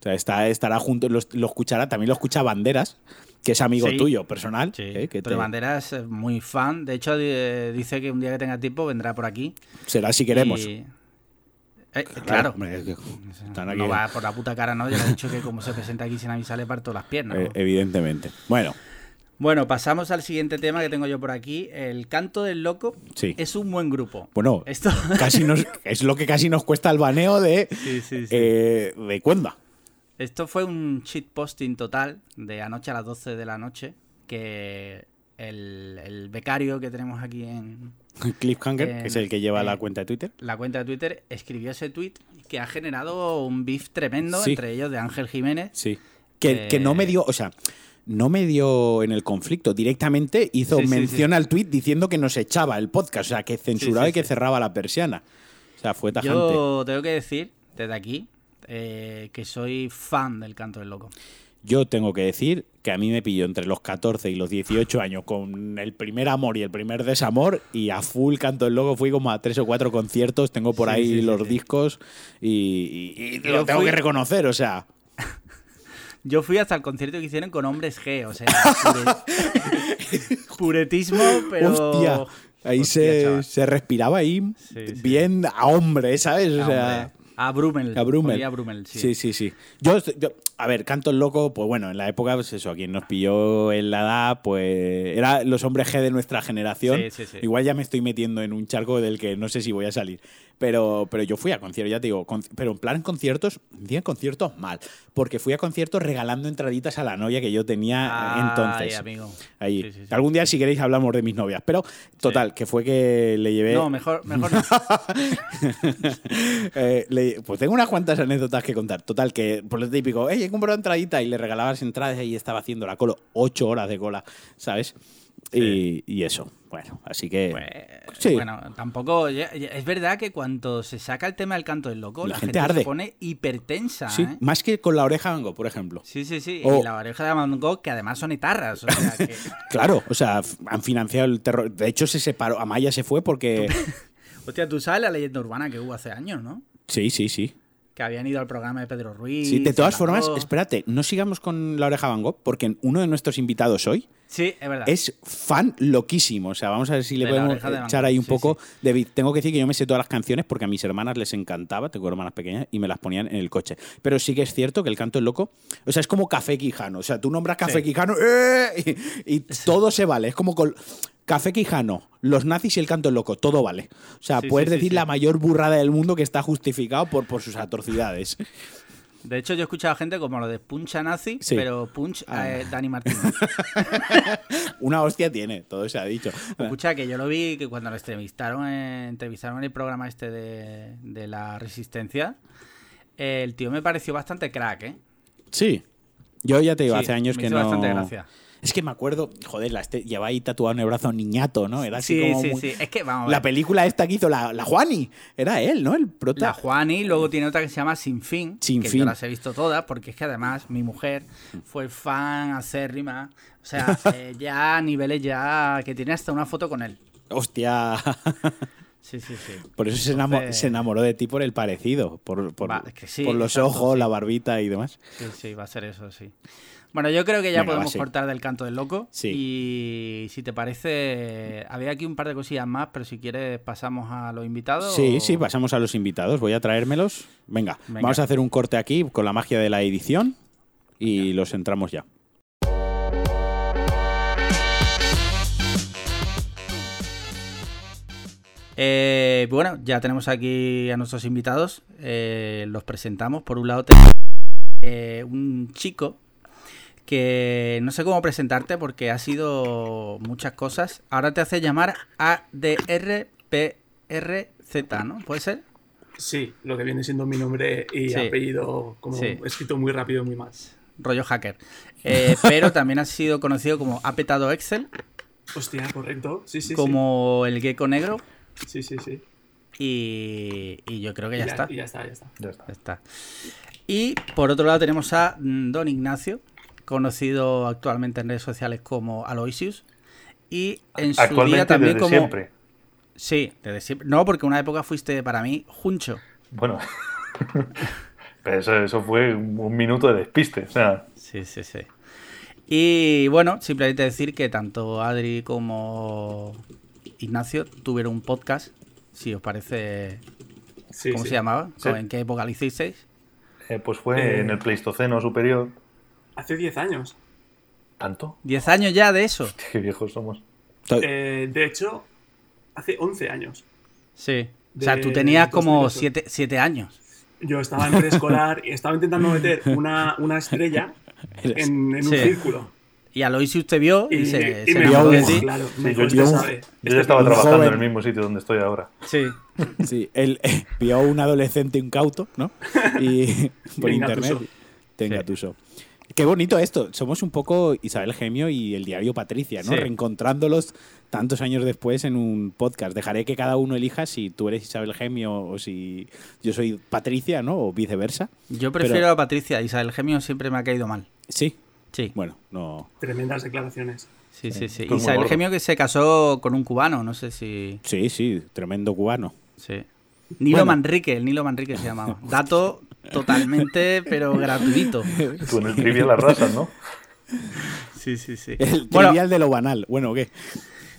Sea, está, estará junto, lo, lo escuchará, también lo escucha Banderas, que es amigo Sí. tuyo, personal. Sí, ¿eh? que pero te- Banderas es muy fan. De hecho, di- dice que un día que tenga tiempo vendrá por aquí. será si queremos. Y- Eh, claro. No va por la puta cara, ¿no? Ya le he dicho que como se presenta aquí sin avisar le parto las piernas. ¿no? eh, evidentemente. Bueno, Bueno, pasamos al siguiente tema que tengo yo por aquí. El canto del loco Sí. es un buen grupo. bueno, Esto. casi nos, es lo que casi nos cuesta el baneo de, (laughs) sí, sí, sí. eh, de Cuenda. Esto fue un shitposting total de anoche a las 12 de la noche que el, el becario que tenemos aquí en, (laughs) Cliffhanger, que es el que lleva la cuenta de Twitter. La cuenta de Twitter escribió ese tweet que ha generado un beef tremendo Sí. entre ellos de Ángel Jiménez. Sí. Que, que no me dio, o sea, no me dio en el conflicto. Directamente hizo Sí, mención sí. al tweet diciendo que nos echaba el podcast, o sea, que censuraba y que cerraba la persiana. O sea, fue tajante. Yo tengo que decir desde aquí eh, que soy fan del canto del loco. Yo tengo que decir que a mí me pilló entre los 14 y los 18 años con el primer amor y el primer desamor y a full canto el loco fui como a tres o cuatro conciertos, tengo por Sí, ahí sí, los sí. discos y, y- y Yo lo tengo fui- que reconocer, o sea, (laughs) Yo fui hasta el concierto que hicieron con hombres G, o sea, (laughs) pure- puretismo, pero... hostia, ahí Hostia, se, respiraba ahí bien a hombre, ¿sabes? O sea, hombre. A Brummel. A Brummel. A Brummel, sí. Sí, sí, sí. Yo, yo- a ver, Canto el Loco, pues bueno, en la época, pues eso, a quien nos pilló en la edad, pues era los hombres G de nuestra generación. Sí, sí, sí. Igual ya me estoy metiendo en un charco del que no sé si voy a salir. Pero, pero yo fui a conciertos, ya te digo, con- pero en plan conciertos, en conciertos mal. Porque fui a conciertos regalando entraditas a la novia que yo tenía Ay, entonces. amigo. Ahí. Algún día, si queréis, hablamos de mis novias. Pero, total, que fue que le llevé. No, mejor, mejor no. (laughs) Eh, le- pues tengo unas cuantas anécdotas que contar. Total, que por lo típico, hey, he comprado entradita y le regalaba las entradas y estaba haciendo la cola, ocho horas de cola, ¿sabes? Y, y eso, bueno, así que... Pues, Sí. Bueno, tampoco. Es verdad que cuando se saca el tema del canto del loco, La la, gente gente, arde. se pone hipertensa. sí, ¿eh? más que con la oreja Van Gogh, por ejemplo. Sí, sí, sí. O- Y la oreja de Van Gogh, que además son etarras. O sea, que... (laughs) Claro, o sea, han financiado el terror. De hecho, se separó. Amaya se fue porque. (laughs) Hostia, tú sabes la leyenda urbana que hubo hace años, ¿no? Sí, sí, sí. Que habían ido al programa de Pedro Ruiz. Sí, de todas formas, espérate, no sigamos con la oreja Van Gogh, porque uno de nuestros invitados hoy Sí, es verdad. es fan loquísimo. O sea, vamos a ver si le De podemos de echar ahí un sí, poco de beat. Tengo que decir que yo me sé todas las canciones porque a mis hermanas les encantaba, tengo hermanas pequeñas, y me las ponían en el coche. Pero sí que es cierto que el canto es loco. O sea, es como Café Quijano. O sea, tú nombras Café Sí. Quijano ¡eh! y, y todo se vale. Es como con Café Quijano, los nazis y el canto loco. Todo vale. O sea, Sí, puedes sí, decir sí. la mayor burrada del mundo que está justificado por, por sus atrocidades. De hecho, yo he escuchado a gente como lo de Puncha Nazi, Sí. pero Punch Ah. eh, Dani Martínez. (laughs) Una hostia tiene, todo se ha dicho. Escucha, que yo lo vi que cuando lo entrevistaron, en- entrevistaron en el programa este de, de la Resistencia, eh, el tío me pareció bastante crack, ¿eh? Sí. Yo ya te digo, Sí, hace años me que hizo no. bastante gracia. Es que me acuerdo, joder, la este, lleva ahí tatuado en el brazo niñato, ¿no? Era así Sí, como sí, muy- sí. Es que vamos a La película esta que hizo la, la Juani, era él, ¿no? El prota. La Juani, luego tiene otra que se llama Sin Fin, Sin que Fin. yo las he visto todas, porque es que además mi mujer fue fan acérrima, o sea, (laughs) eh, ya a niveles ya que tiene hasta una foto con él. Hostia. (laughs) Sí, sí, sí. por eso se, enamo- Entonces- se enamoró de ti por el parecido, por, por, Va, es que sí, por los exacto, ojos, sí. la barbita y demás. Sí, sí, va a ser eso, sí. Bueno, yo creo que ya Venga, podemos cortar del canto del loco. Sí. Y si te parece, había aquí un par de cosillas más, pero si quieres pasamos a los invitados. Sí, o- sí, pasamos a los invitados. Voy a traérmelos. Venga, Venga. vamos a hacer un corte aquí con la magia de la edición y los entramos ya. Eh, bueno, ya tenemos aquí a nuestros invitados. eh, los presentamos. Por un lado, tenemos eh, un chico que no sé cómo presentarte porque ha sido muchas cosas. Ahora te hace llamar ADRPRZ, ¿no? ¿Puede ser? Sí, lo que viene siendo mi nombre y Sí. apellido como Sí. escrito muy rápido, muy mal. Rollo hacker. Eh, (laughs) pero también ha sido conocido como Ha petado Excel, Hostia, correcto. Sí, sí, como el gecko negro. sí. Sí, sí, sí. Y, y yo creo que Y ya está. Y ya está, ya está. Ya está. Ya está. Y por otro lado tenemos a mm, Don Ignacio, conocido actualmente en redes sociales como Aloysius. Y en su día también desde como. siempre. Sí, desde siempre. No, porque una época fuiste para mí Juncho. Bueno. (laughs) Pero eso, eso fue un un minuto de despiste. O sea, Sí, sí, sí. Y bueno, simplemente decir que tanto Adri como Ignacio tuvieron un podcast. Si os parece. Sí, ¿Cómo sí. se llamaba? Sí. ¿En qué época lo hicisteis? eh, pues fue Eh. en el Pleistoceno superior. Hace 10 años. ¿Tanto? ¿Diez años ya de eso? Qué viejos somos. Eh, de hecho, hace 11 años. Sí. O sea, tú tenías como 2008. siete, siete años. Yo estaba en preescolar y estaba intentando meter una, una estrella (laughs) en, en un Sí. círculo. Y Aloysius te vio y, Y, se, y se me enamoró de ti. claro, Sí, me yo- yo- "Este sabe, Yo este ya estaba trabajando joven- en el mismo sitio donde estoy ahora. Sí. (laughs) Sí, él eh, vio a un adolescente incauto, ¿no? (laughs) Y por Venga, internet. Tuso. Tenga Sí. Qué bonito esto. Somos un poco Isabel Gemio y el diario Patricia, ¿no? Sí. Reencontrándolos tantos años después en un podcast. Dejaré que cada uno elija si tú eres Isabel Gemio o si yo soy Patricia, ¿no? O viceversa. Yo prefiero Pero- a Patricia. Isabel Gemio siempre me ha caído mal. Sí. Sí, Bueno, no. Tremendas declaraciones. sí, sí. sí. Isabel gordo. Gemio que se casó con un cubano, no sé si... Sí, sí, tremendo cubano. Sí. Nilo Bueno. Manrique, el Nilo Manrique se llamaba. (laughs) Dato totalmente, pero gratuito. Tú en el trivial las rasas, ¿no? Sí, sí, sí. El Bueno, trivial de lo banal. Bueno, ¿qué?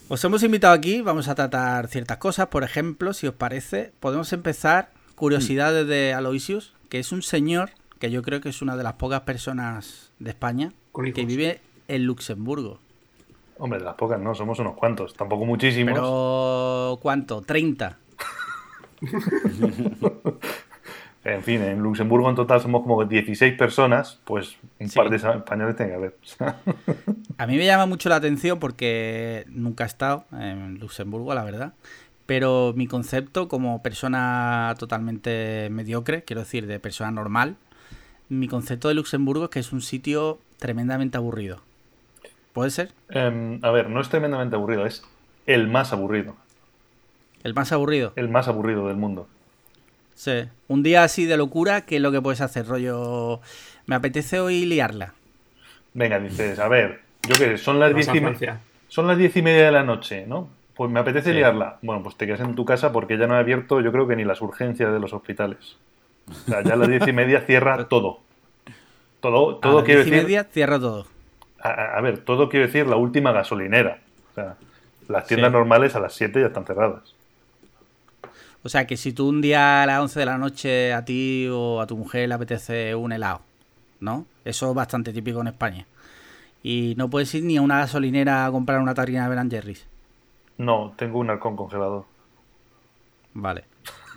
os hemos invitado aquí, vamos a tratar ciertas cosas. Por ejemplo, si os parece, podemos empezar curiosidades de Aloysius, que es un señor que yo creo que es una de las pocas personas de España Con que vive en Luxemburgo. Hombre, de las pocas no, somos unos cuantos. Tampoco muchísimos. Pero, ¿cuánto? 30. (laughs) En fin, en Luxemburgo en total somos como 16 personas, pues un Sí. par de españoles tiene que haber. (laughs) A mí me llama mucho la atención porque nunca he estado en Luxemburgo, la verdad. Pero mi concepto como persona totalmente mediocre, quiero decir, de persona normal, mi concepto de Luxemburgo es que es un sitio tremendamente aburrido. ¿Puede ser? Em, a ver, no es tremendamente aburrido, es el más aburrido. El más aburrido. El más aburrido del mundo. Sí. Un día así de locura, ¿qué es lo que puedes hacer? Rollo, me apetece hoy liarla. Venga, dices, a ver, yo qué sé, son las 10 a y, me- Francia. son las diez y media de la noche, ¿no? Pues me apetece Sí. liarla. Bueno, pues te quedas en tu casa porque ya no ha abierto, yo creo que ni las urgencias de los hospitales. O sea, ya a las diez y media cierra (laughs) todo. Todo, A todo las quiero diez y decir. media cierro todo. A, a- a ver, todo quiero decir la última gasolinera. O sea, las tiendas Sí. normales a las 7 ya están cerradas. O sea, que si tú un día a las 11 de la noche a ti o a tu mujer le apetece un helado, ¿no? Eso es bastante típico en España. Y no puedes ir ni a una gasolinera a comprar una tarrina de Ben Jerry's. No, tengo un halcón congelador. Vale.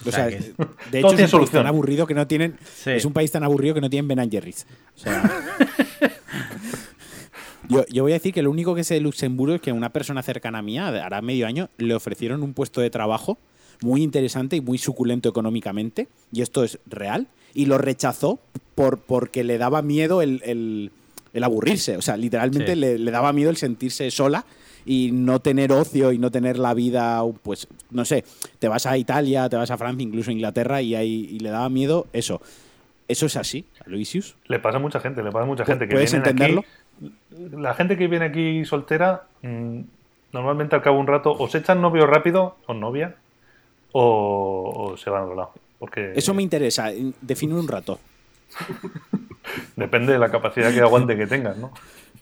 O sea, que- de hecho es un país solución. tan aburrido que no tienen. Sí. Es un país tan aburrido que no tienen Ben Jerry's. O sea. (laughs) yo, yo voy a decir que lo único que sé de Luxemburgo es que a una persona cercana mía, hará medio año, le ofrecieron un puesto de trabajo muy interesante y muy suculento económicamente. Y esto es real. Y lo rechazó por, porque le daba miedo el, el- el aburrirse. O sea, literalmente Sí. le, le daba miedo el sentirse sola y no tener ocio y no tener la vida, pues, no sé, te vas a Italia, te vas a Francia, incluso a Inglaterra y, ahí, y le daba miedo eso. ¿Eso es así, Aloysius? Le pasa a mucha gente, le pasa a mucha ¿Pu- gente que puedes viene entenderlo? aquí. La gente que viene aquí soltera, mm, normalmente al cabo de un rato, o se echan novio rápido o novia, o, o se van a otro lado. Porque Eso me interesa. Define un rato. (laughs) depende de la capacidad que aguante que tengas, ¿no?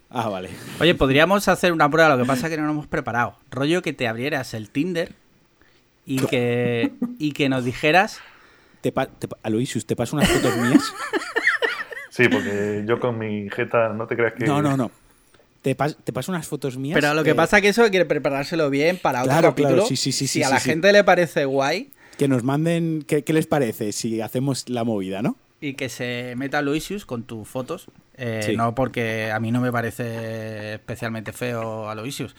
Ah, vale. Oye, podríamos hacer una prueba, lo que pasa es que no nos hemos preparado. Rollo que te abrieras el Tinder y que, y que nos dijeras... Te pa- te pa- Aloysius, ¿te paso unas fotos mías? Sí, porque yo con mi jeta no te creas que. No, no, no. Te, pas- te paso unas fotos mías. Pero lo que eh, pasa es que eso quiere preparárselo bien para otro Claro, claro, capítulo. sí, sí, sí, si sí, a la sí. gente le parece guay Que nos manden. ¿qué, qué les parece si hacemos la movida, no? y que se meta Luisius con tus fotos, eh, Sí. no porque a mí no me parece especialmente feo a Luisius,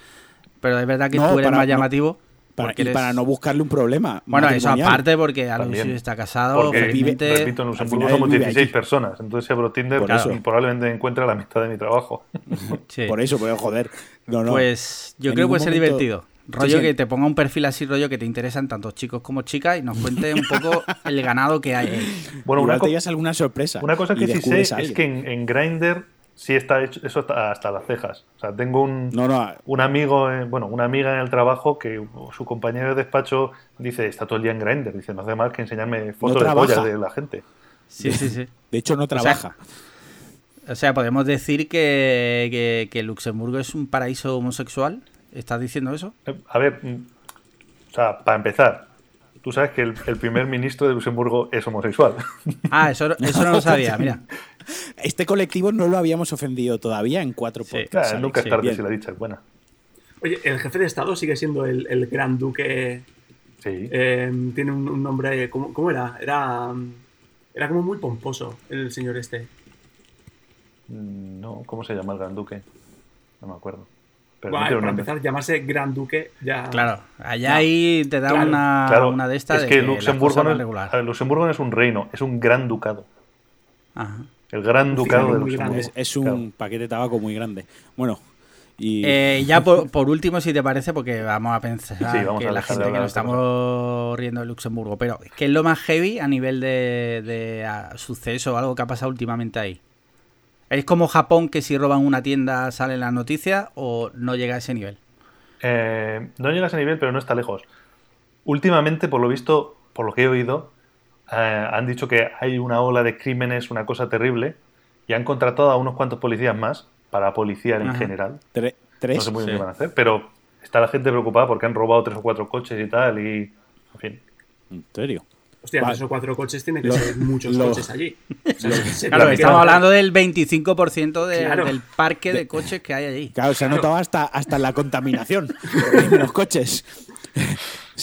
pero es verdad que No, tú eres para- más no, llamativo. Para, y eres- para no buscarle un problema. Bueno, eso aparte porque También. Aloysius está casado, Porque, felizmente- repito, en Luxemburgo final somos él vive 16 allí. personas. Entonces, si abro Tinder, Por eso. y probablemente encuentre la mitad de mi trabajo. (laughs) Sí. Por eso, pues joder. No, no. Pues yo En creo que puede ser momento- divertido. Rollo sí. que te ponga un perfil así, rollo que te interesan tanto chicos como chicas y nos cuente un poco (laughs) el ganado que hay. Bueno, una, Igual te llevas alguna sorpresa. una cosa que sí sé es que en, en Grindr sí está hecho eso hasta, hasta las cejas. O sea, tengo un, No, no. un amigo, eh, bueno, una amiga en el trabajo que su compañero de despacho dice, está todo el día en Grindr. Dice, no hace más que enseñarme fotos de pollas de la gente. Sí, sí, sí. De hecho, no trabaja. O sea, podemos decir que, que, que Luxemburgo es un paraíso homosexual. ¿Estás diciendo eso? Eh, A ver, mm, o sea, para empezar, tú sabes que el, el primer ministro de Luxemburgo es homosexual. Ah, eso, eso no lo sabía, mira. (laughs) Este colectivo no lo habíamos ofendido todavía en cuatro Sí. podcasts. Claro, Alex. nunca es tarde si la dicha es buena. Oye, el jefe de Estado sigue siendo el, el gran duque. Sí. eh, tiene un, un nombre. ¿cómo, cómo era? Era. Era como muy pomposo el señor este. Mm, No, ¿cómo se llama el gran duque? no me acuerdo. Pero no para nombre. empezar, llamarse Gran Duque ya. Claro, allá No. ahí te da Claro. una, Claro, una de estas es de que Luxemburgo no es, regular. Luxemburgo no es un reino, es un gran ducado. Ajá. El gran ducado de Luxemburgo. Es, es un Claro. paquete de tabaco muy grande. Bueno, y Eh, ya por, por último, si te parece, porque vamos a pensar Sí, vamos que a la gente que nos estamos riendo de Luxemburgo, pero ¿qué es lo más heavy a nivel de, de suceso o algo que ha pasado últimamente ahí? ¿Es como Japón que si roban una tienda sale en las noticias o no llega a ese nivel? Eh, no llega a ese nivel, pero no está lejos. Últimamente, por lo visto, por lo que he oído, eh, han dicho que hay una ola de crímenes, una cosa terrible, y han contratado a unos cuantos policías más para policiar en Ajá. general. tre- tres. No sé muy bien Sí. qué van a hacer, pero está la gente preocupada porque han robado tres o cuatro coches y tal, y en fin. ¿En serio? Hostia, Vale. tres o cuatro coches tiene que Lo- ser muchos lo- coches allí. O sea, se Claro, estamos hablando del 25% de- Claro. del parque de coches que hay allí. Claro, se ha notado hasta, hasta la contaminación (laughs) los coches.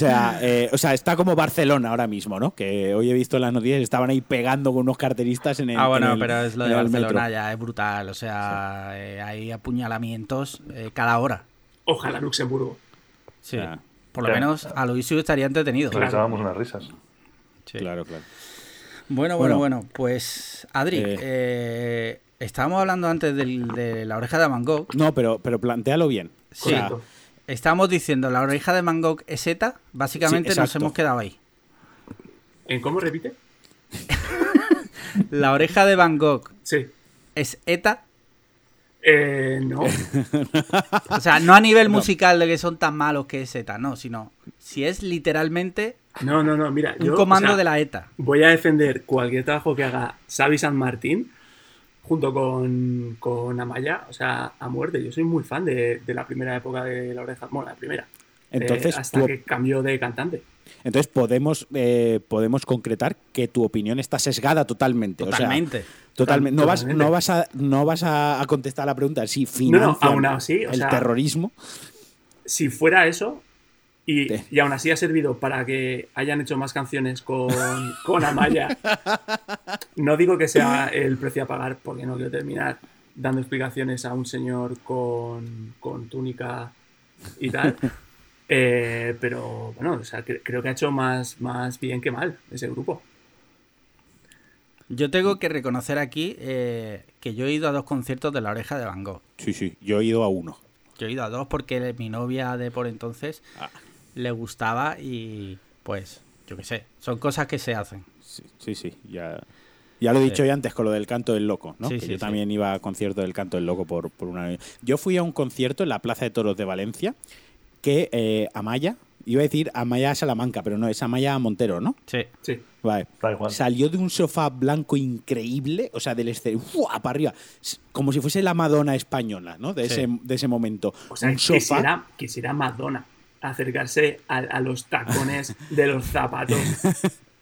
O sea, eh, o sea, está como Barcelona ahora mismo, ¿no? Que hoy he visto en las noticias estaban ahí pegando con unos carteristas en el. Ah, bueno, el- pero es lo de el Barcelona metro. ya es brutal. O sea, eh, hay apuñalamientos eh, cada hora. Ojalá Luxemburgo. Sí. Por lo menos a Luisio estaría entretenido. Nos echábamos unas risas. Sí. Claro, claro. Bueno, bueno, Bueno. bueno. Pues, Adri, Eh. eh, estábamos hablando antes del- de la oreja de Van Gogh. No, pero, pero plantealo bien. O Sí. sea, Estábamos diciendo, la oreja de Van Gogh es ETA. Básicamente Sí, nos hemos quedado ahí. ¿En cómo repite? (laughs) La oreja de Van Gogh Sí. es ETA. Eh, no. O sea, no a nivel (laughs) musical de que son tan malos que es ETA, no, sino si es literalmente No, no, no. Mira, un yo, comando o sea, de la ETA. Voy a defender cualquier trabajo que haga Xavi San Martín junto con, con Amaya, o sea, a muerte. Yo soy muy fan de, de la primera época de la oreja. Bueno, la primera. Entonces, Eh, hasta tú- que cambió de cantante. entonces podemos, eh, podemos concretar que tu opinión está sesgada totalmente. o sea, Totalmente. totalmente. No vas, Totalmente. no vas, a, no vas a, contestar la pregunta si no, financian aún así, o el sea- terrorismo. Si fuera eso, y, Sí. y aún así ha servido para que hayan hecho más canciones con, (laughs) con Amaya, no digo que sea el precio a pagar, porque no quiero terminar dando explicaciones a un señor con, con túnica y tal. (laughs) Eh, pero bueno, o sea, cre- creo que ha hecho más, más bien que mal ese grupo. Yo tengo que reconocer aquí eh, que yo he ido a dos conciertos de la oreja de Van Gogh. Sí, sí, yo he ido a uno. Yo he ido a dos porque mi novia de por entonces Ah. Le gustaba y pues, yo qué sé, son cosas que se hacen. Sí, sí, sí, ya, ya lo he dicho Sí. ya antes con lo del canto del loco, ¿no? Sí, Que sí, yo sí. también iba a concierto del canto del loco por, por una Yo fui a un concierto en la Plaza de Toros de Valencia que eh, Amaya, iba a decir Amaya Salamanca, pero no, es Amaya Montero, ¿no? Sí. Sí. Vale. Salió de un sofá blanco increíble, o sea, del escenario, ¡fua! para arriba, como si fuese la Madonna española, ¿no? De, Sí. ese, de ese momento. O sea, un sofá. quisiera, quisiera Madonna acercarse a, a los tacones (laughs) de los zapatos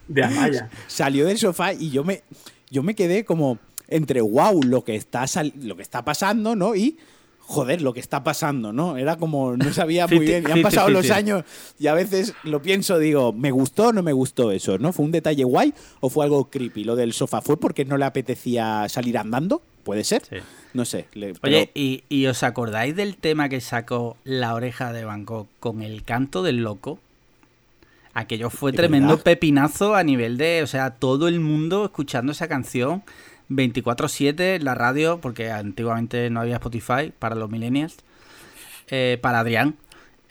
de Amaya. salió del sofá y yo me, yo me quedé como entre wow, lo que está sal- lo que está pasando, ¿no? Y joder, lo que está pasando, ¿no? Era como no sabía muy bien. Y han pasado los años y a veces lo pienso, digo, ¿me gustó o no me gustó eso? ¿No? ¿Fue un detalle guay o fue algo creepy? Lo del sofá fue porque no le apetecía salir andando, puede ser. Sí. No sé. le- Oye, pero- ¿y, y os acordáis del tema que sacó la oreja de Gogh con el canto del loco? Aquello fue ¿De tremendo verdad? pepinazo a nivel de, o sea, todo el mundo escuchando esa canción 24/7 en la radio, porque antiguamente no había Spotify para los millennials, eh, para Adrián,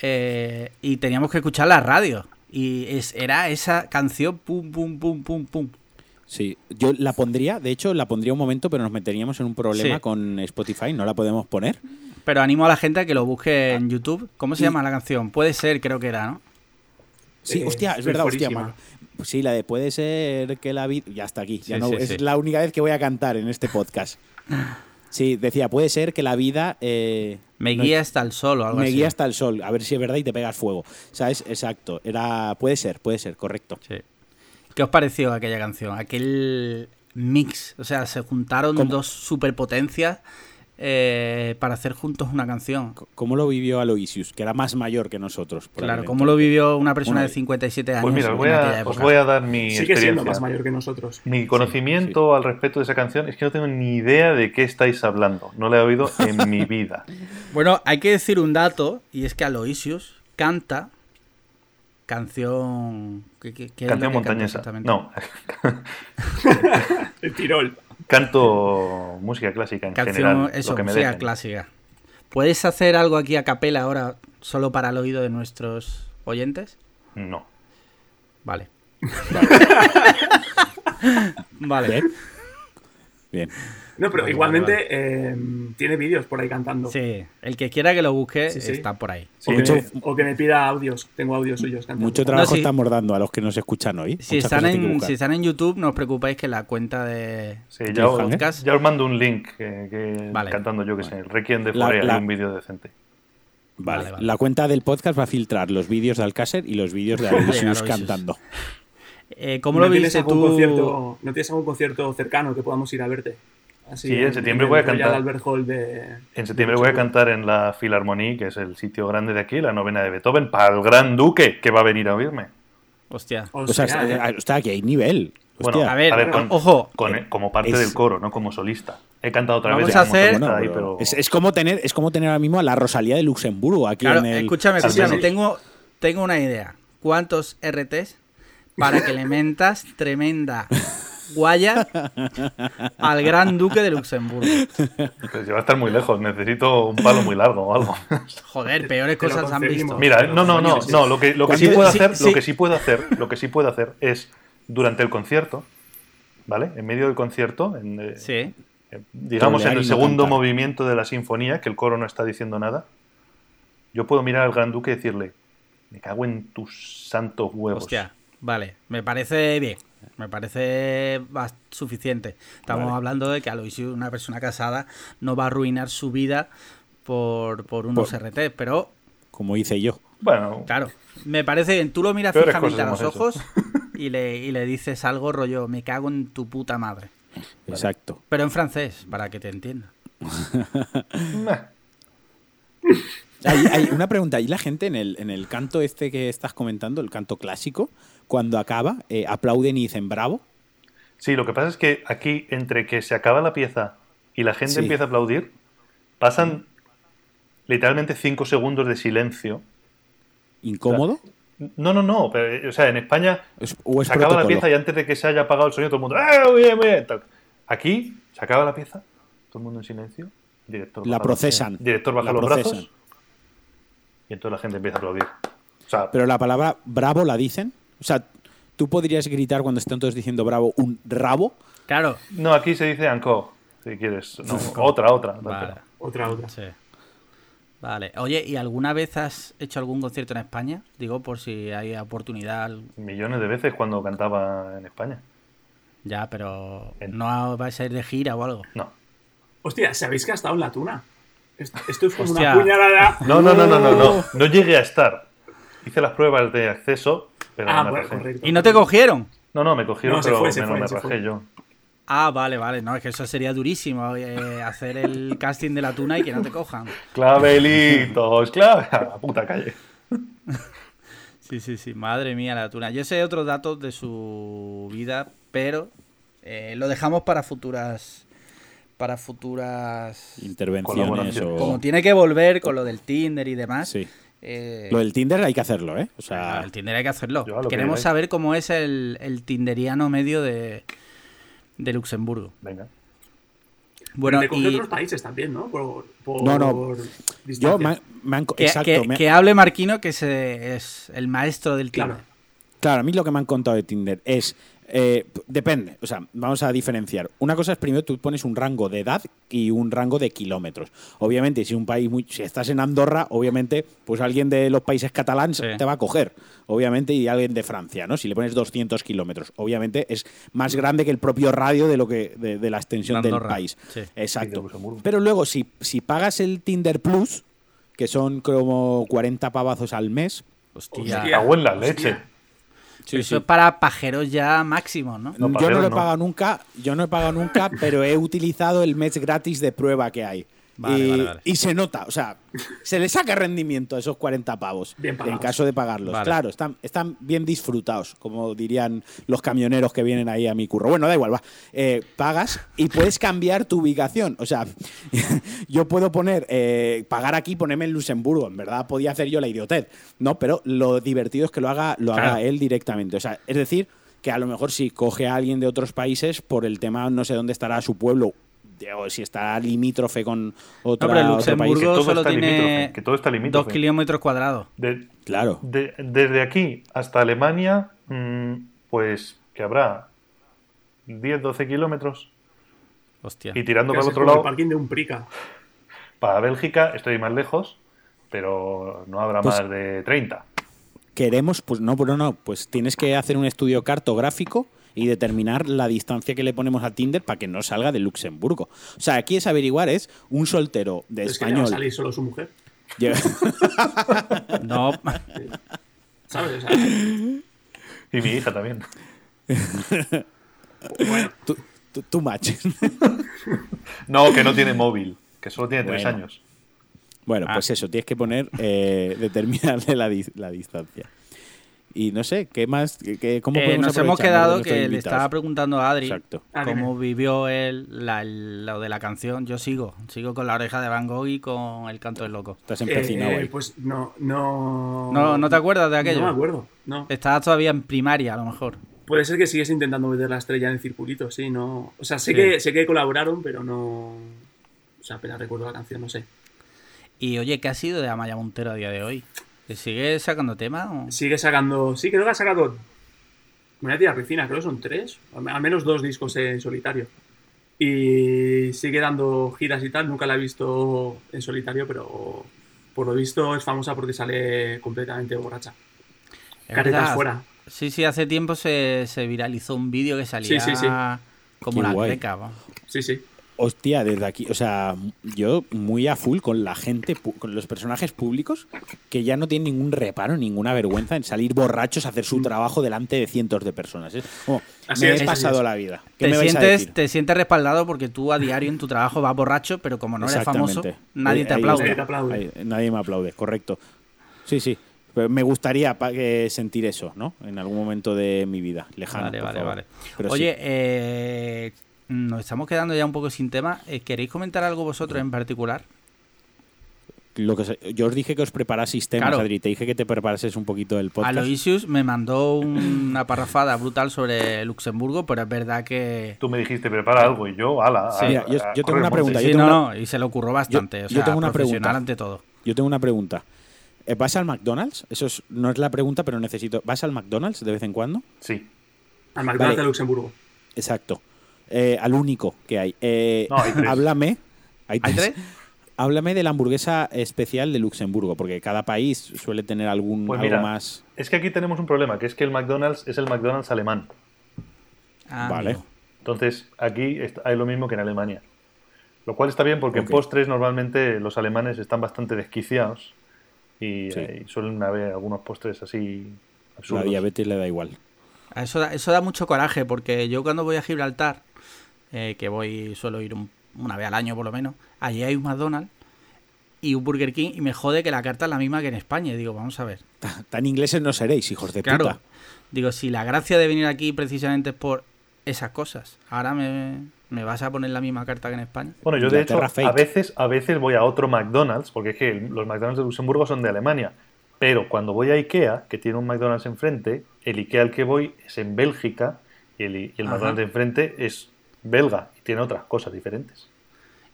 eh, y teníamos que escuchar la radio. Y es, era esa canción, pum, pum, pum, pum, pum. Sí, yo la pondría, de hecho la pondría un momento, pero nos meteríamos en un problema Sí. con Spotify, no la podemos poner. Pero animo a la gente a que lo busque en YouTube. ¿Cómo se Y- llama la canción? Puede ser, creo que era, ¿no? Sí, Eh, hostia, es verdad, hostia. ma- Sí, la de puede ser que la vida. Ya está aquí. ya Sí, no, sí, es la única vez que voy a cantar en este podcast. Sí, decía, puede ser que la vida. eh, Me no- guía hasta el sol o algo me así. guía hasta el sol. A ver si es verdad y te pegas fuego. ¿Sabes? Exacto. Era. Puede ser, puede ser, correcto. Sí. ¿Qué os pareció aquella canción? Aquel mix. O sea, se juntaron ¿Cómo? dos superpotencias eh, para hacer juntos una canción. ¿Cómo lo vivió Aloysius? Que era más mayor que nosotros. Claro. ¿cómo lo vivió una persona Bueno, de 57 años Pues mira, os voy, a, os época? voy a dar mi Sigue siendo experiencia. más mayor que nosotros. Mi conocimiento al respecto de esa canción es que no tengo ni idea de qué estáis hablando. No la he oído en mi (laughs) vida. Bueno, hay que decir un dato, y es que Aloysius canta canción... ¿qué- qué- qué Canción montañesa. No, (laughs) El Tirol. canto música clásica en Canción, general. eso, lo que me música dejen. clásica. ¿Puedes hacer algo aquí a capela ahora, solo para el oído de nuestros oyentes? No. Vale. (laughs) (laughs) vale. Bien. Bien. No, pero Vale, igualmente eh, tiene vídeos por ahí cantando. Sí, el que quiera que lo busque Sí, sí. está por ahí. O, que, mucho- o que me pida audios. Tengo audios suyos cantando. Mucho trabajo sí. estamos dando a los que nos escuchan hoy. Si están, en, si están en YouTube, no os preocupéis que la cuenta de ya, os, podcast. ya os mando un link que, que- Vale. cantando yo que sé, el Requiem de La- Forea la- un vídeo decente. Vale. Vale, vale. La cuenta del podcast va a filtrar los vídeos de Alcácer y los vídeos de (laughs) Aloysius cantando. Eh, ¿Cómo ¿No lo viste tú? concierto- ¿No tienes algún concierto cercano que podamos ir a verte? Así Sí, en septiembre el voy a cantar. Albert Hall de... En septiembre voy a cantar en la Philharmonie, que es el sitio grande de aquí, la novena de Beethoven, para el Gran Duque, que va a venir a oírme. Hostia. O sea, Hostia, está, eh. está aquí hay nivel. Bueno, Hostia. A ver, con- ojo. con- como parte Es- del coro, no como solista. He cantado otra Vamos vez a como hacer- solista Bueno, ahí, pero es, es como tener, es como tener ahora mismo a la Rosalía de Luxemburgo aquí Claro, en el. escúchame, escúchame. Tengo, tengo una idea. ¿Cuántos RTs para que le (laughs) mentas tremenda guaya al gran duque de Luxemburgo? Pues va a estar muy lejos, necesito un palo muy largo o algo. Joder, peores cosas han visto. Mira, no, no, no, no, lo que, lo que sí ¿Cuándo- puedo hacer, lo que sí puedo hacer, lo que sí puedo hacer es durante el concierto, ¿vale? En medio del concierto, en, eh, Sí. eh, digamos en el segundo movimiento de la sinfonía, que el coro no está diciendo nada, yo puedo mirar al Gran Duque y decirle, me cago en tus santos huevos. Hostia, vale, me parece bien. Me parece suficiente. Estamos Vale. hablando de que Aloysius, una persona casada, no va a arruinar su vida por, por unos Por- RT, pero Como hice yo. Bueno, claro, me parece bien. Tú lo miras fijamente a los ojos (laughs) y le, y le dices algo rollo, me cago en tu puta madre. Exacto. Pero en francés, para que te entienda. (laughs) Hay, hay una pregunta. ¿Y la gente en el, en el canto este que estás comentando, el canto clásico, cuando acaba, eh, aplauden y dicen bravo? sí, lo que pasa es que aquí, entre que se acaba la pieza y la gente Sí. empieza a aplaudir, pasan literalmente cinco segundos de silencio. ¿Incómodo? No, no, no. pero, o sea, en España Es- ¿O es se acaba la pieza y antes de que se haya apagado el sonido, todo el mundo. ¡Eh, muy bien, muy bien! Aquí se acaba la pieza, todo el mundo en silencio. Director La baja los- procesan. director baja La los procesan. brazos y entonces la gente empieza a aplaudir. O sea, Pero la palabra bravo la dicen. O sea, tú podrías gritar cuando están todos diciendo bravo un rabo. Claro. no, aquí se dice encore, si quieres. No, (laughs) otra, otra. Vale. Otra, otra. Sí. Vale. Oye, ¿y alguna vez has hecho algún concierto en España? Digo, por si hay oportunidad. Millones de veces cuando cantaba en España. Ya, pero no vais a ir de gira o algo. No. Hostia, ¿sabéis que ha estado en la tuna? Esto, esto es como Hostia. una puñalada. No, no, no, no, no, no. No llegué a estar. Hice las pruebas de acceso, pero Ah, me bueno, rajé. correcto. ¿Y no te cogieron? No, no, me cogieron, No, se pero fue, se me, fue, me rajé fue. yo. Ah, vale, vale. No, es que eso sería durísimo. eh, hacer el (laughs) casting de la tuna y que no te cojan. Clavelitos, clave. A la puta calle. (laughs) Sí, sí, sí. Madre mía, la tuna. Yo sé otros datos de su vida, pero eh, lo dejamos para futuras. Para futuras. Intervenciones o. Como tiene que volver con lo del Tinder y demás. Sí. Eh, Lo del Tinder hay que hacerlo, ¿eh? O sea, el Tinder hay que hacerlo. Que Queremos saber cómo es el, el tinderiano medio de, de Luxemburgo. Venga. Bueno, coge y otros países también, ¿no? Por, por No, no. yo me, me han- que, exacto, que- me- que hable Marquino, que se- es el maestro del Tinder. Claro. Claro, a mí lo que me han contado de Tinder es. Eh, depende, o sea, vamos a diferenciar. Una cosa es primero tú pones un rango de edad y un rango de kilómetros. Obviamente, si un país muy, si estás en Andorra, obviamente, pues alguien de los países catalanes Sí. te va a coger, obviamente, y alguien de Francia, ¿no? Si le pones 200 kilómetros, obviamente es más grande que el propio radio de lo que de, de la extensión De del país. sí. Exacto. Pero luego, si, si pagas el Tinder Plus, que son como 40 pavazos al mes, Hostia. Hostia. Cago en la Hostia. Sí, Eso sí. es para pajeros ya máximos, ¿no? No, yo no lo he no. pagado nunca, yo no he pagado nunca, pero he utilizado el mes gratis de prueba que hay. Vale, y, vale, vale. y se nota, o sea, se le saca rendimiento a esos 40 pavos Bien en caso de pagarlos. Vale. Claro, están, están bien disfrutados, como dirían los camioneros que vienen ahí a mi curro. Bueno, da igual, va. Eh, pagas y puedes cambiar tu ubicación. O sea, (laughs) yo puedo poner, eh, pagar aquí y ponerme en Luxemburgo. En verdad, podía hacer yo la idiotez, ¿no? Pero lo divertido es que lo haga, lo haga él directamente. O sea, es decir, que a lo mejor si coge a alguien de otros países por el tema, no sé dónde estará su pueblo, o si está limítrofe con otra, No, pero otro país. Luxemburgo todo solo está tiene limítrofe, que todo está dos limítrofe. kilómetros cuadrados. De- Claro. de- desde aquí hasta Alemania, mm, pues que habrá 10, 12 kilómetros. Hostia. Y tirando para el otro como el lado, parking de un prica. para Bélgica estoy más lejos, pero no habrá Pues- más de 30. Queremos, pues no, pero no, pues tienes que hacer un estudio cartográfico y determinar la distancia que le ponemos a Tinder para que no salga de Luxemburgo. O sea, aquí es averiguar, es un soltero de Es que le va a español. salir solo su mujer. llega- (laughs) No, ¿Sabes? O sea, Y mi hija también. bueno, tú, tú-. No, que no tiene móvil, que solo tiene 3 Bueno. años. Bueno, Ah. pues eso, tienes que poner, eh, determinarle la, di- la distancia. Y no sé, ¿qué más? ¿Qué- ¿Cómo eh, podemos nos hemos quedado que le estaba preguntando a Adri Exacto. Cómo vivió él la- lo de la canción. Yo sigo, sigo con la oreja de Van Gogh y con el canto del loco. Estás eh, empecinado eh, ahí. pues no, no. No, ¿no te acuerdas de aquello? No me acuerdo. No. Estabas todavía en primaria, a lo mejor. Puede ser que sigues intentando meter la estrella en el circulito, sí, no. O sea, sé, Sí. Que, sé que colaboraron, pero no. O sea, apenas recuerdo la canción, no sé. Y oye, ¿qué ha sido de Amaya Montero a día de hoy? ¿Le ¿Sigue sacando tema? o? Sigue sacando. Sí, creo que ha sacado. Me voy a tirar piscina, creo que son tres. Al menos dos discos en solitario. Y sigue dando giras y tal. Nunca la he visto en solitario, pero por lo visto es famosa porque sale completamente borracha. Es Caretas verdad. fuera. Sí, sí, hace tiempo se, se viralizó un vídeo que salía Sí, sí, sí. como Qué la guay. vamos. Sí, sí. Hostia, desde aquí, o sea, yo muy a full con la gente, con los personajes públicos que ya no tienen ningún reparo, ninguna vergüenza en salir borrachos a hacer su trabajo delante de cientos de personas. ¿eh? Como, Así me es, he pasado es. la vida. ¿Qué Te me vais a sientes, decir? te sientes respaldado porque tú a diario en tu trabajo vas borracho, pero como no eres famoso, nadie Eh, te ahí aplaude. Nadie te aplaude. Ahí, nadie me aplaude, correcto. Sí, sí. Pero me gustaría sentir eso, ¿no? En algún momento de mi vida, lejano. Vale, por vale, favor. vale. Pero Oye, sí. eh, nos estamos quedando ya un poco sin tema. Eh, ¿Queréis comentar algo vosotros en particular? Lo que se- yo os dije que os preparaseis temas, Claro. Adri. Te dije que te preparases un poquito el podcast. Aloysius me mandó una parrafada brutal sobre Luxemburgo, pero es verdad que... Tú me dijiste, prepara algo, y yo, ala. Sí. a- Mira, yo- a yo tengo una pregunta. Sí, yo tengo no, una- no, y se le ocurrió bastante. yo o sea, tengo una profesional pregunta. ante todo. Yo tengo una pregunta. Eh, ¿Vas al McDonald's? Eso es- no es la pregunta, pero necesito. ¿Vas al McDonald's de vez en cuando? Sí. Al McDonald's Vale. de Luxemburgo. Exacto. Eh, al único que hay. Eh, No, hay tres. Háblame. ¿Hay ¿Hay tres? tres? Háblame de la hamburguesa especial de Luxemburgo, porque cada país suele tener algún Pues algo más. Es que aquí tenemos un problema, que es que el McDonald's es el McDonald's alemán. Ah, Vale. amigo. Entonces, aquí hay lo mismo que en Alemania. Lo cual está bien porque en postres normalmente los alemanes están bastante desquiciados y, Sí. eh, y suelen haber algunos postres así La absurdos. diabetes le da igual. A Eso da, eso da mucho coraje porque yo cuando voy a Gibraltar, eh, que voy, suelo ir un- una vez al año por lo menos, allí hay un McDonald's y un Burger King y me jode que la carta es la misma que en España. Y digo, vamos a ver. Ta- Tan ingleses no seréis, hijos de Claro. puta. Digo, si la gracia de venir aquí precisamente es por esas cosas, ahora me, me vas a poner la misma carta que en España. Bueno, yo de hecho a veces, a veces voy a otro McDonald's, porque es que los McDonald's de Luxemburgo son de Alemania. Pero cuando voy a Ikea, que tiene un McDonald's enfrente, el Ikea al que voy es en Bélgica y el, y el. McDonald's de enfrente es belga y tiene otras cosas diferentes.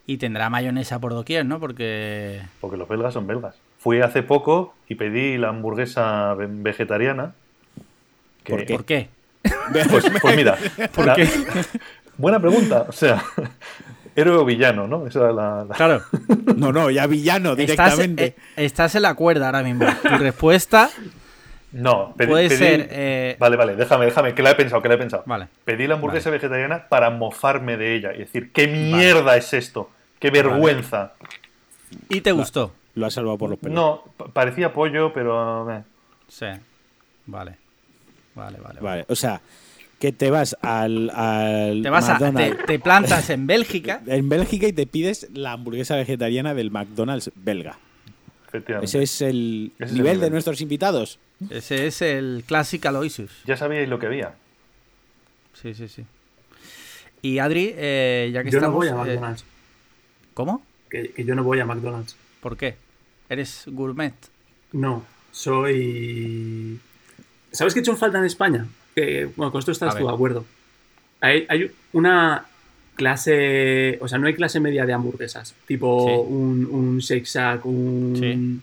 Y tendrá mayonesa por doquier, ¿no? Porque... Porque los belgas son belgas. Fui hace poco y pedí la hamburguesa ve- vegetariana. que- ¿Por qué? ¿Por qué? Pues, pues mira, (laughs) ¿Por la- qué? (laughs) buena pregunta. O sea, héroe o villano, ¿no? Esa era la, la- Claro. (laughs) No, no, ya villano Estás, directamente. eh, estás en la cuerda ahora mismo. Tu respuesta No, pedí- puede pedí- ser... eh, Vale, vale, déjame, déjame, que la he pensado, que la he pensado. Vale. Pedí la hamburguesa vegetariana para mofarme de ella y decir, ¿qué mierda es esto? ¡Qué vergüenza! ¿Y te gustó? Lo has salvado por los pelos. No, pa- parecía pollo, pero... eh. Sí. Vale. Vale, vale. vale. Vale, o sea, que te vas al, al Te vas a, te, McDonald's te plantas en Bélgica. (laughs) en Bélgica y te pides la hamburguesa vegetariana del McDonald's belga. Efectivamente. Ese es el Ese es el nivel de nivel. nuestros invitados. Ese es el Classic Aloysius. Ya sabíais lo que había. Sí, sí, sí. Y Adri, eh, ya que Yo no voy a eh, McDonald's. ¿Cómo? Que, que yo no voy a McDonald's. ¿Por qué? ¿Eres gourmet? No, soy. ¿Sabes qué he hecho falta en España? Que, bueno, con esto A estás tú de acuerdo. Hay, hay una clase. O sea, no hay clase media de hamburguesas. Tipo Sí. un, un Shake Shack, un, Sí.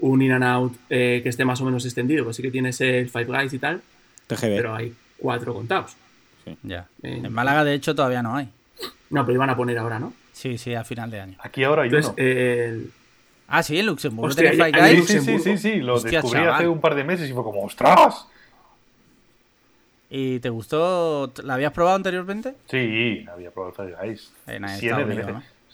Un In and Out eh, que esté más o menos extendido. Pues sí que tienes el Five Guys y tal, TGB. pero hay cuatro contados. Ya. Eh, En Málaga, de hecho, todavía no hay. No, pero iban a poner ahora, ¿no? Sí, sí, a final de año. Aquí ahora hay Entonces, uno. el- Ah, sí, en Luxemburgo Hostia, hay- Five hay Guys. Sí, sí, sí, Luxemburgo. sí, sí, lo Hostia, descubrí chaval. hace un par de meses y fue como, ¡ostras! ¿Y te gustó? ¿La habías probado anteriormente? Sí, había probado el Five Guys. En.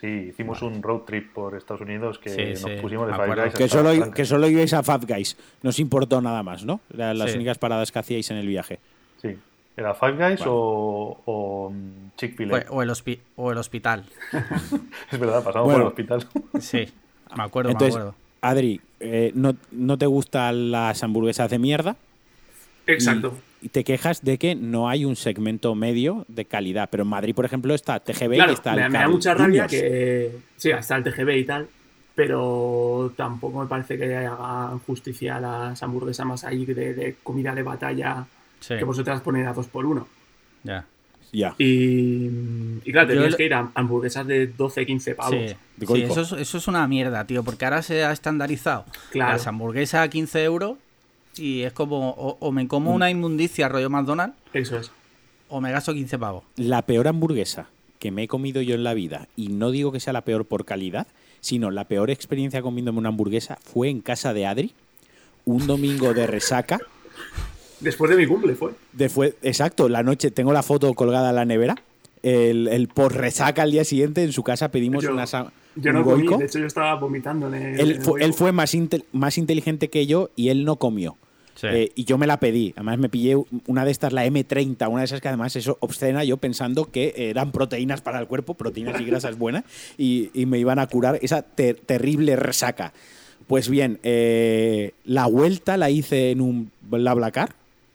Sí, hicimos un road trip por Estados Unidos que Sí, nos sí, pusimos de Five. Guys. que, solo, que solo ibais a Fat Guys. No os importó nada más, ¿no? Eran las Sí. únicas paradas que hacíais en el viaje. Sí. ¿Era Five Guys o, o mm, Chick-fil-A? Fue- O el, hospi- o el hospital. (laughs) Es verdad, pasamos Bueno. por el hospital. (laughs) Sí, me acuerdo, Entonces, me acuerdo. Adri, eh, no, no te gustan las hamburguesas de mierda Exacto. y te quejas de que no hay un segmento medio de calidad. Pero en Madrid, por ejemplo, está TGB Claro, y está el me, me da mucha rabia que. Sí, está el TGB y tal. Pero tampoco me parece que hagan justicia a las hamburguesas más ahí de, de comida de batalla Sí, que vosotras ponen a dos por uno. ya. Ya. Y, y claro, Yo tenías lo- que ir a hamburguesas de 12, 15 pavos. Sí, eso, es, eso es una mierda, tío, porque ahora se ha estandarizado Claro. las hamburguesas a 15 euros y es como, o, o me como Mm. una inmundicia rollo McDonald's Eso es. o me gasto 15 pavos. La peor hamburguesa que me he comido yo en la vida, y no digo que sea la peor por calidad, sino la peor experiencia comiéndome una hamburguesa fue en casa de Adri, un domingo de resaca. Después de mi cumple fue. Exacto, la noche, tengo la foto colgada en la nevera. El, el por resaca al día siguiente en su casa pedimos Yo- una sa- Yo un no comí, de hecho yo estaba vomitando en el. en Él el fue, él fue más, inte- más inteligente que yo y él no comió. Sí. Eh, y yo me la pedí. Además, me pillé una de estas, la M30, una de esas que además es obscena, yo pensando que eran proteínas para el cuerpo, proteínas y grasas buenas, y, y me iban a curar esa ter- terrible resaca. Pues bien, eh, la vuelta la hice en un BlaBlaCar.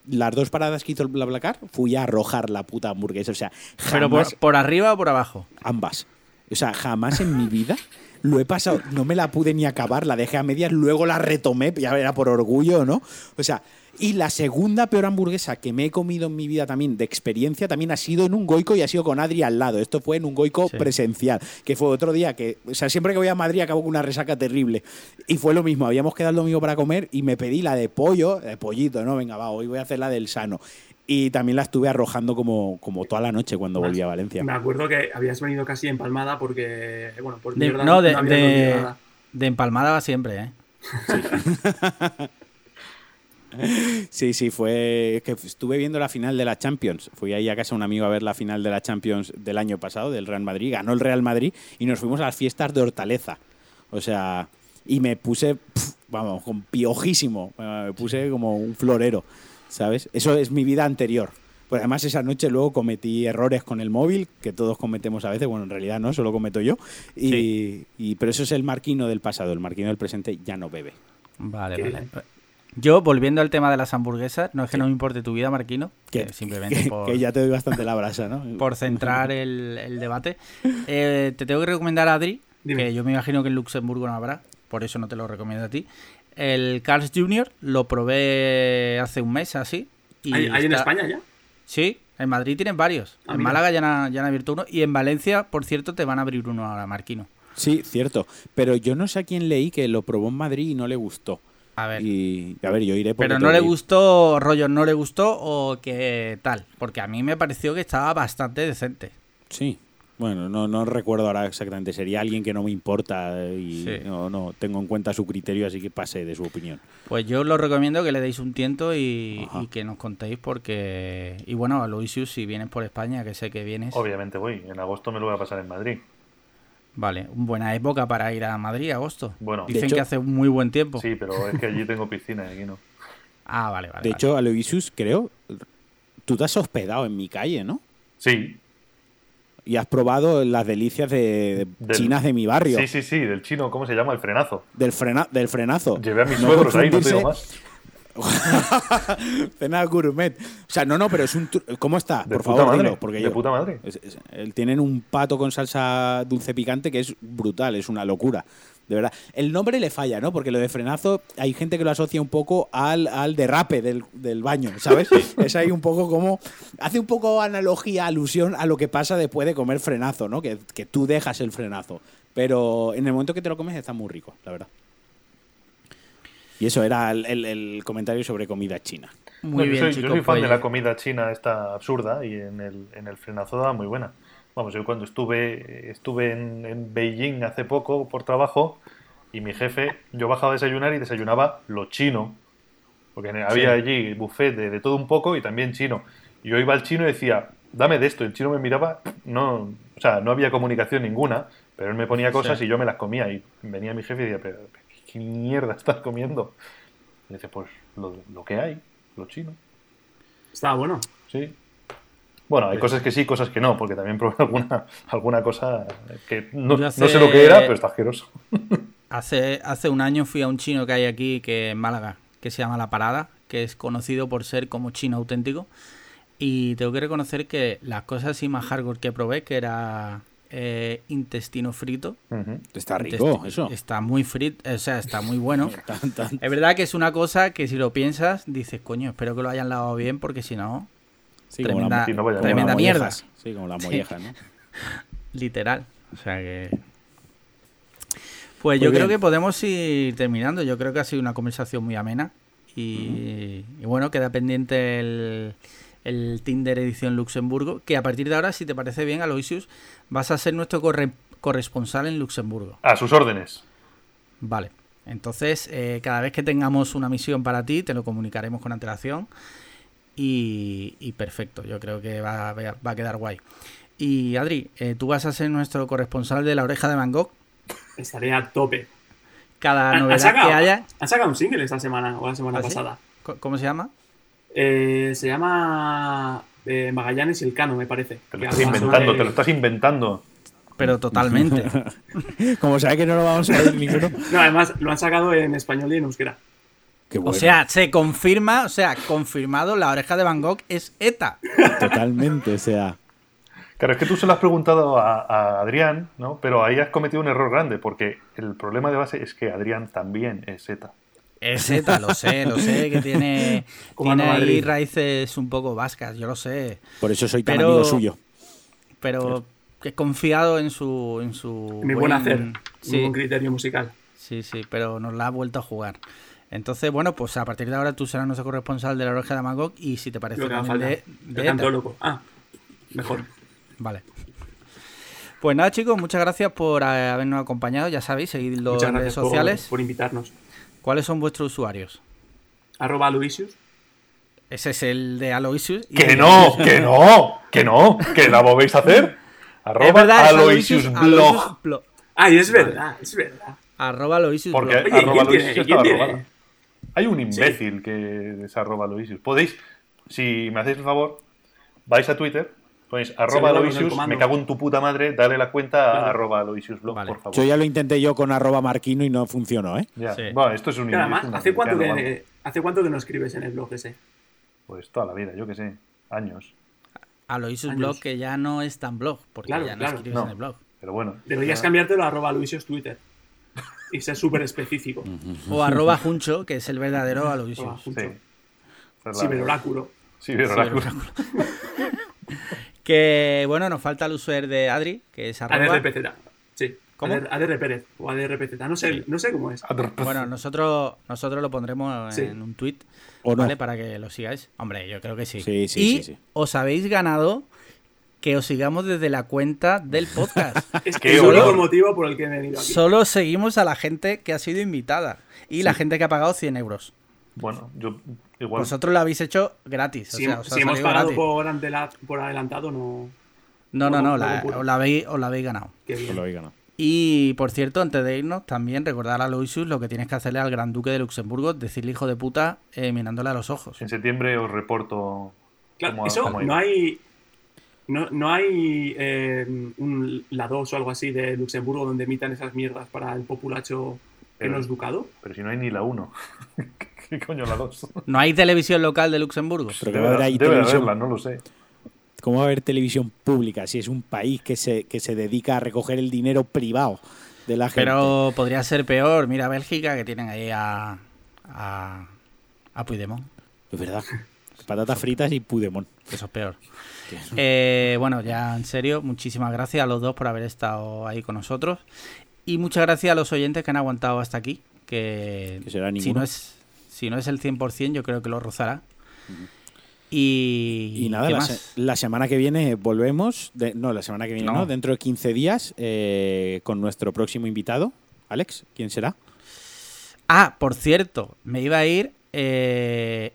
Las dos paradas que hizo el BlaBlaCar, fui a arrojar la puta hamburguesa. O sea, Pero por, jamás por arriba o por abajo. ambas. O sea, jamás en mi vida lo he pasado, no me la pude ni acabar, la dejé a medias, luego la retomé, ya era por orgullo, ¿no? O sea, y la segunda peor hamburguesa que me he comido en mi vida también, de experiencia, también ha sido en un goico y ha sido con Adri al lado. Esto fue en un goico Sí. presencial, que fue otro día que, o sea, siempre que voy a Madrid acabo con una resaca terrible. Y fue lo mismo, habíamos quedado el domingo para comer y me pedí la de pollo, de pollito, ¿no? Venga, va, hoy voy a hacer la del sano. Y también la estuve arrojando como, como toda la noche cuando volví a Valencia. Me acuerdo que habías venido casi empalmada porque. Bueno, por De- mierda no, de, había de- comido nada. de empalmada va siempre, ¿eh? (laughs) Sí, sí, fue es que estuve viendo la final de la Champions. Fui ahí a casa de un amigo a ver la final de la Champions del año pasado, del Real Madrid. Ganó el Real Madrid y nos fuimos a las fiestas de Hortaleza. O sea, y me puse, vamos, con piojísimo. Eh, Me puse como un florero, ¿sabes? Eso es mi vida anterior. Pues además esa noche luego cometí errores con el móvil, que todos cometemos a veces, bueno, en realidad no, solo cometo yo. Y, Sí. y- pero eso es el marquino del pasado, el marquino del presente ya no bebe. Vale, Qué vale. Yo, volviendo al tema de las hamburguesas, no es que no me importe tu vida, Marquino, que, Que, simplemente (laughs) que- por, que ya te doy bastante la brasa, ¿no? (laughs) por centrar el, el debate. Eh, te tengo que recomendar a Adri, Dime. que yo me imagino que en Luxemburgo no habrá, por eso no te lo recomiendo a ti. El Carl's Jr. lo probé hace un mes así. y ¿Hay, hay en España ya? Sí, en Madrid tienen varios. Ah, en mira. Málaga ya han, ya han abierto uno. Y en Valencia, por cierto, te van a abrir uno ahora, Marquino. Sí, cierto. Pero yo no sé a quién leí que lo probó en Madrid y no le gustó. A ver. Y a ver, yo iré porque Pero no le ir. gustó, rollo, no le gustó o que tal. Porque a mí me pareció que estaba bastante decente. Sí. Bueno, no, no recuerdo ahora exactamente. Sería alguien que no me importa y Sí. no, no tengo en cuenta su criterio, así que pase de su opinión. Pues yo os lo recomiendo que le deis un tiento y, que nos contéis porque... Y bueno, Aloysius, si vienes por España, que sé que vienes... Obviamente voy. En agosto me lo voy a pasar en Madrid. Vale, buena época para ir a Madrid, agosto. Bueno, Dicen hecho- que hace muy buen tiempo. sí, pero es que allí tengo piscina y aquí no. (laughs) Ah, vale, vale. de vale. hecho, Aloysius, creo, tú te has hospedado en mi calle, ¿no? Sí. Y has probado las delicias de, Del- chinas de mi barrio. Sí, sí, sí, del chino, ¿cómo se llama? El frenazo. Del, frena, del frenazo. Llevé a mis No suegros ahí, no te digo más. (laughs) Cena gourmet. O sea, no, no, pero es un. tru- ¿Cómo está? De Por puta favor, madre, dilo, porque de yo. puta madre. es- tienen un pato con salsa dulce picante que es brutal, es una locura. De verdad. El nombre le falla, ¿no? Porque lo de frenazo, hay gente que lo asocia un poco al, al derrape del, del baño, ¿sabes? es ahí un poco como. Hace un poco analogía, alusión a lo que pasa después de comer frenazo, ¿no? Que, que tú dejas el frenazo. Pero en el momento que te lo comes está muy rico, la verdad. Y eso era el, el- el comentario sobre comida china. Muy No, bien, yo soy, yo chicos. soy fan pues- de la comida china esta absurda y en el, en el frenazo daba muy buena. Vamos, yo cuando estuve, estuve en, en Beijing hace poco por trabajo y mi jefe, yo bajaba a desayunar y desayunaba lo chino. Porque había allí buffet de, de todo un poco y también chino. Y yo iba al chino y decía, dame de esto. El chino me miraba, no, o sea, no había comunicación ninguna, pero él me ponía cosas Sí. y yo me las comía. Y venía mi jefe y decía, pero ¿qué mierda estás comiendo? Y dice, pues lo, lo que hay, lo chino. Estaba bueno. Sí. Bueno, hay cosas que sí, cosas que no, porque también probé (laughs) alguna, alguna cosa que no, Yo no hace- sé lo que era, pero está asqueroso. (laughs) Hace, hace un año fui a un chino que hay aquí, que en Málaga, que se llama La Parada, que es conocido por ser como chino auténtico. Y tengo que reconocer que las cosas así más hardcore que probé, que era eh, intestino frito. Ujú. Está rico, eso. Está muy frito, o sea, está muy bueno. (laughs) Tan- tan- Es verdad que es una cosa que si lo piensas, dices, coño, espero que lo hayan lavado bien, porque si no, sí, tremenda, como la- como tremenda las mierda. mollejas. Sí, como las mollejas, ¿no? (laughs) Literal. O sea que. Pues Muy yo creo que podemos ir terminando. Yo creo que ha sido una conversación muy amena. Y, y bueno, queda pendiente el, el Tinder edición Luxemburgo. Que a partir de ahora, si te parece bien, Aloysius, vas a ser nuestro corre- corresponsal en Luxemburgo. A sus órdenes. Vale. Entonces, eh, cada vez que tengamos una misión para ti, te lo comunicaremos con antelación. Y, y perfecto, yo creo que va, a- va a quedar guay. Y Adri, eh, tú vas a ser nuestro corresponsal de la oreja de Van Gogh. Estaría a tope. Cada ¿Han- han novedad sacado- que haya. Han sacado un single esta semana o la semana ¿Ah, pasada. ¿Cómo se llama? Eh, se llama eh, Magallanes y el Cano, me parece. Te lo estás inventando, te lo estás inventando. Pero totalmente. (laughs) Como sabe que no lo vamos a ver ninguno. No, además lo han sacado en español y en euskera. Qué O sea, se confirma, o sea, confirmado, la oreja de Van Gogh es ETA. totalmente, o sea. Claro, es que tú se lo has preguntado a, a Adrián, ¿no? Pero ahí has cometido un error grande, porque el problema de base es que Adrián también es Z. Es ETA, lo sé, lo sé, que tiene, (laughs) tiene ahí Madrid. raíces un poco vascas, yo lo sé. Por eso soy tan Pero- amigo suyo. Pero que he confiado en su. En su Mi buen hacer. Mi Sí, buen criterio musical. sí, sí, pero nos la ha vuelto a jugar. Entonces, bueno, pues a partir de ahora tú serás nuestro corresponsal de la oreja de Van Gogh y si te parece Lo que haga también falta. de, El de ETA. loco. Ah, mejor. Vale. Pues nada, chicos, muchas gracias por habernos acompañado. Ya sabéis, seguidlo Muchas en redes por, sociales. por invitarnos. ¿Cuáles son vuestros usuarios? Arroba Luisius. Ese es el de Aloysius. y ¡Que no! Aloysius. ¡Que no! ¡Que no! ¡Que la volvéis a hacer! (laughs) Arroba verdad, Aloysius Aloysius- Blog. Aloysius Blog. Ay, es verdad, es verdad. Arroba Aloysius Porque Blog. Oye, arroba ¿quién Aloysius tiene? ¿Quién tiene? Hay un imbécil que es arroba Aloysius. Podéis, si me hacéis el favor, vais a Twitter, ponéis arroba Aloysius, me cago en tu puta madre, dale la cuenta a Claro. arroba Aloysius Blog, Vale. por favor. Yo ya lo intenté yo con arroba marquino y no funcionó, ¿eh? Ya. Sí. Bueno, esto es un Pero además, ¿hace cuánto, que, vamos. ¿hace cuánto que no escribes en el blog ese? Pues toda la vida, yo qué sé, años. Aloysius Años. Blog que ya no es tan blog, porque Claro, ya no claro. escribes No. en el blog. Pero bueno. Deberías cambiártelo a arroba Luisius Twitter. Y ser súper específico. O arroba Juncho, que es el verdadero Aloysius. Sí. Ciberoráculo. Ciberoráculo. (laughs) Que bueno, nos falta el usuario de Adri, que es arroba. ADRPZ. Sí. ¿Cómo? ADR, Pérez o ADRPZ. No sé, no sé cómo es. Bueno, nosotros, nosotros lo pondremos Sí. en un tweet, ¿O no? ¿vale? Para que lo sigáis. Hombre, yo creo que sí. Sí, sí, y sí, sí. os habéis ganado que os sigamos desde la cuenta del podcast. (laughs) Es Qué el único motivo por el que he venido aquí. Solo seguimos a la gente que ha sido invitada y la gente que ha pagado 100 euros. Bueno, yo igual. Vosotros lo habéis hecho gratis. o Si, sea, os si hemos pagado por, antela- por adelantado, no. No, no, no, la- puro. os, la habéis, os la habéis ganado. Qué ¿no? Y por cierto, antes de irnos, también recordar a Loisius lo que tienes que hacerle al Gran Duque de Luxemburgo, decirle hijo de puta eh, mirándole a los ojos. En septiembre os reporto Claro, cómo eso cómo no hay. No, no hay eh, un, la 2 o algo así de Luxemburgo donde emitan esas mierdas para el populacho que Pero- no es ducado. Pero si no hay ni la 1. (laughs) ¿Qué coño la 2? ¿No hay televisión local de Luxemburgo? Pero a haber ahí Debe televisión. haberla, no lo sé. ¿Cómo va a haber televisión pública si es un país que se, que se dedica a recoger el dinero privado de la gente? Pero podría ser peor. Mira Bélgica que tienen ahí a. a. a Puigdemont. Es verdad. Patatas fritas y Pudemon. Eso es peor. (laughs) Eh, bueno, ya en serio, muchísimas gracias a los dos por haber estado ahí con nosotros. Y muchas gracias a los oyentes que han aguantado hasta aquí. Que, Que será si no es si no es el 100%, yo creo que lo rozará. Y, Y nada, ¿qué la, se- la semana que viene volvemos. de- no, la semana que viene No. no, dentro de 15 días eh, con nuestro próximo invitado. Alex, ¿quién será? Ah, por cierto, me iba a ir. eh,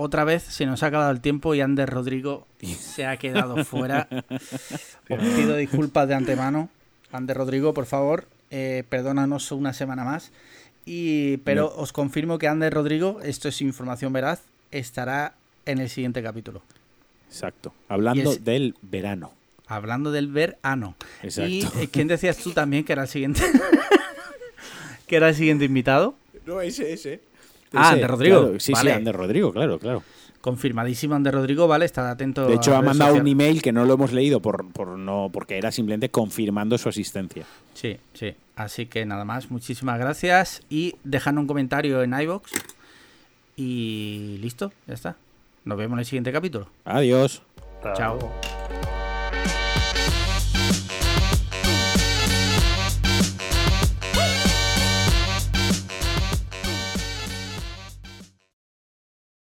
otra vez se nos ha acabado el tiempo y Ander Rodrigo se ha quedado (laughs) fuera. Os pido disculpas de antemano. Ander Rodrigo, por favor, eh, perdónanos una semana más. Y, pero os confirmo que Ander Rodrigo, esto es información veraz, estará en el siguiente capítulo. Exacto. Hablando es- del verano. Hablando del verano. Exacto. ¿Y eh, quién decías tú también que era el siguiente? (laughs) que era el siguiente invitado? No, ese, ese. Ah, Ese, de Rodrigo. claro, sí, Vale. sí, Ander Rodrigo, claro, claro. Confirmadísimo Ander Rodrigo, ¿vale? Estad atento. De hecho, ha mandado un email que no lo hemos leído por, por no, porque era simplemente confirmando su asistencia. Sí, sí. Así que nada más, muchísimas gracias. Y dejando un comentario en iBox. Y listo, ya está. Nos vemos en el siguiente capítulo. Adiós. Chao.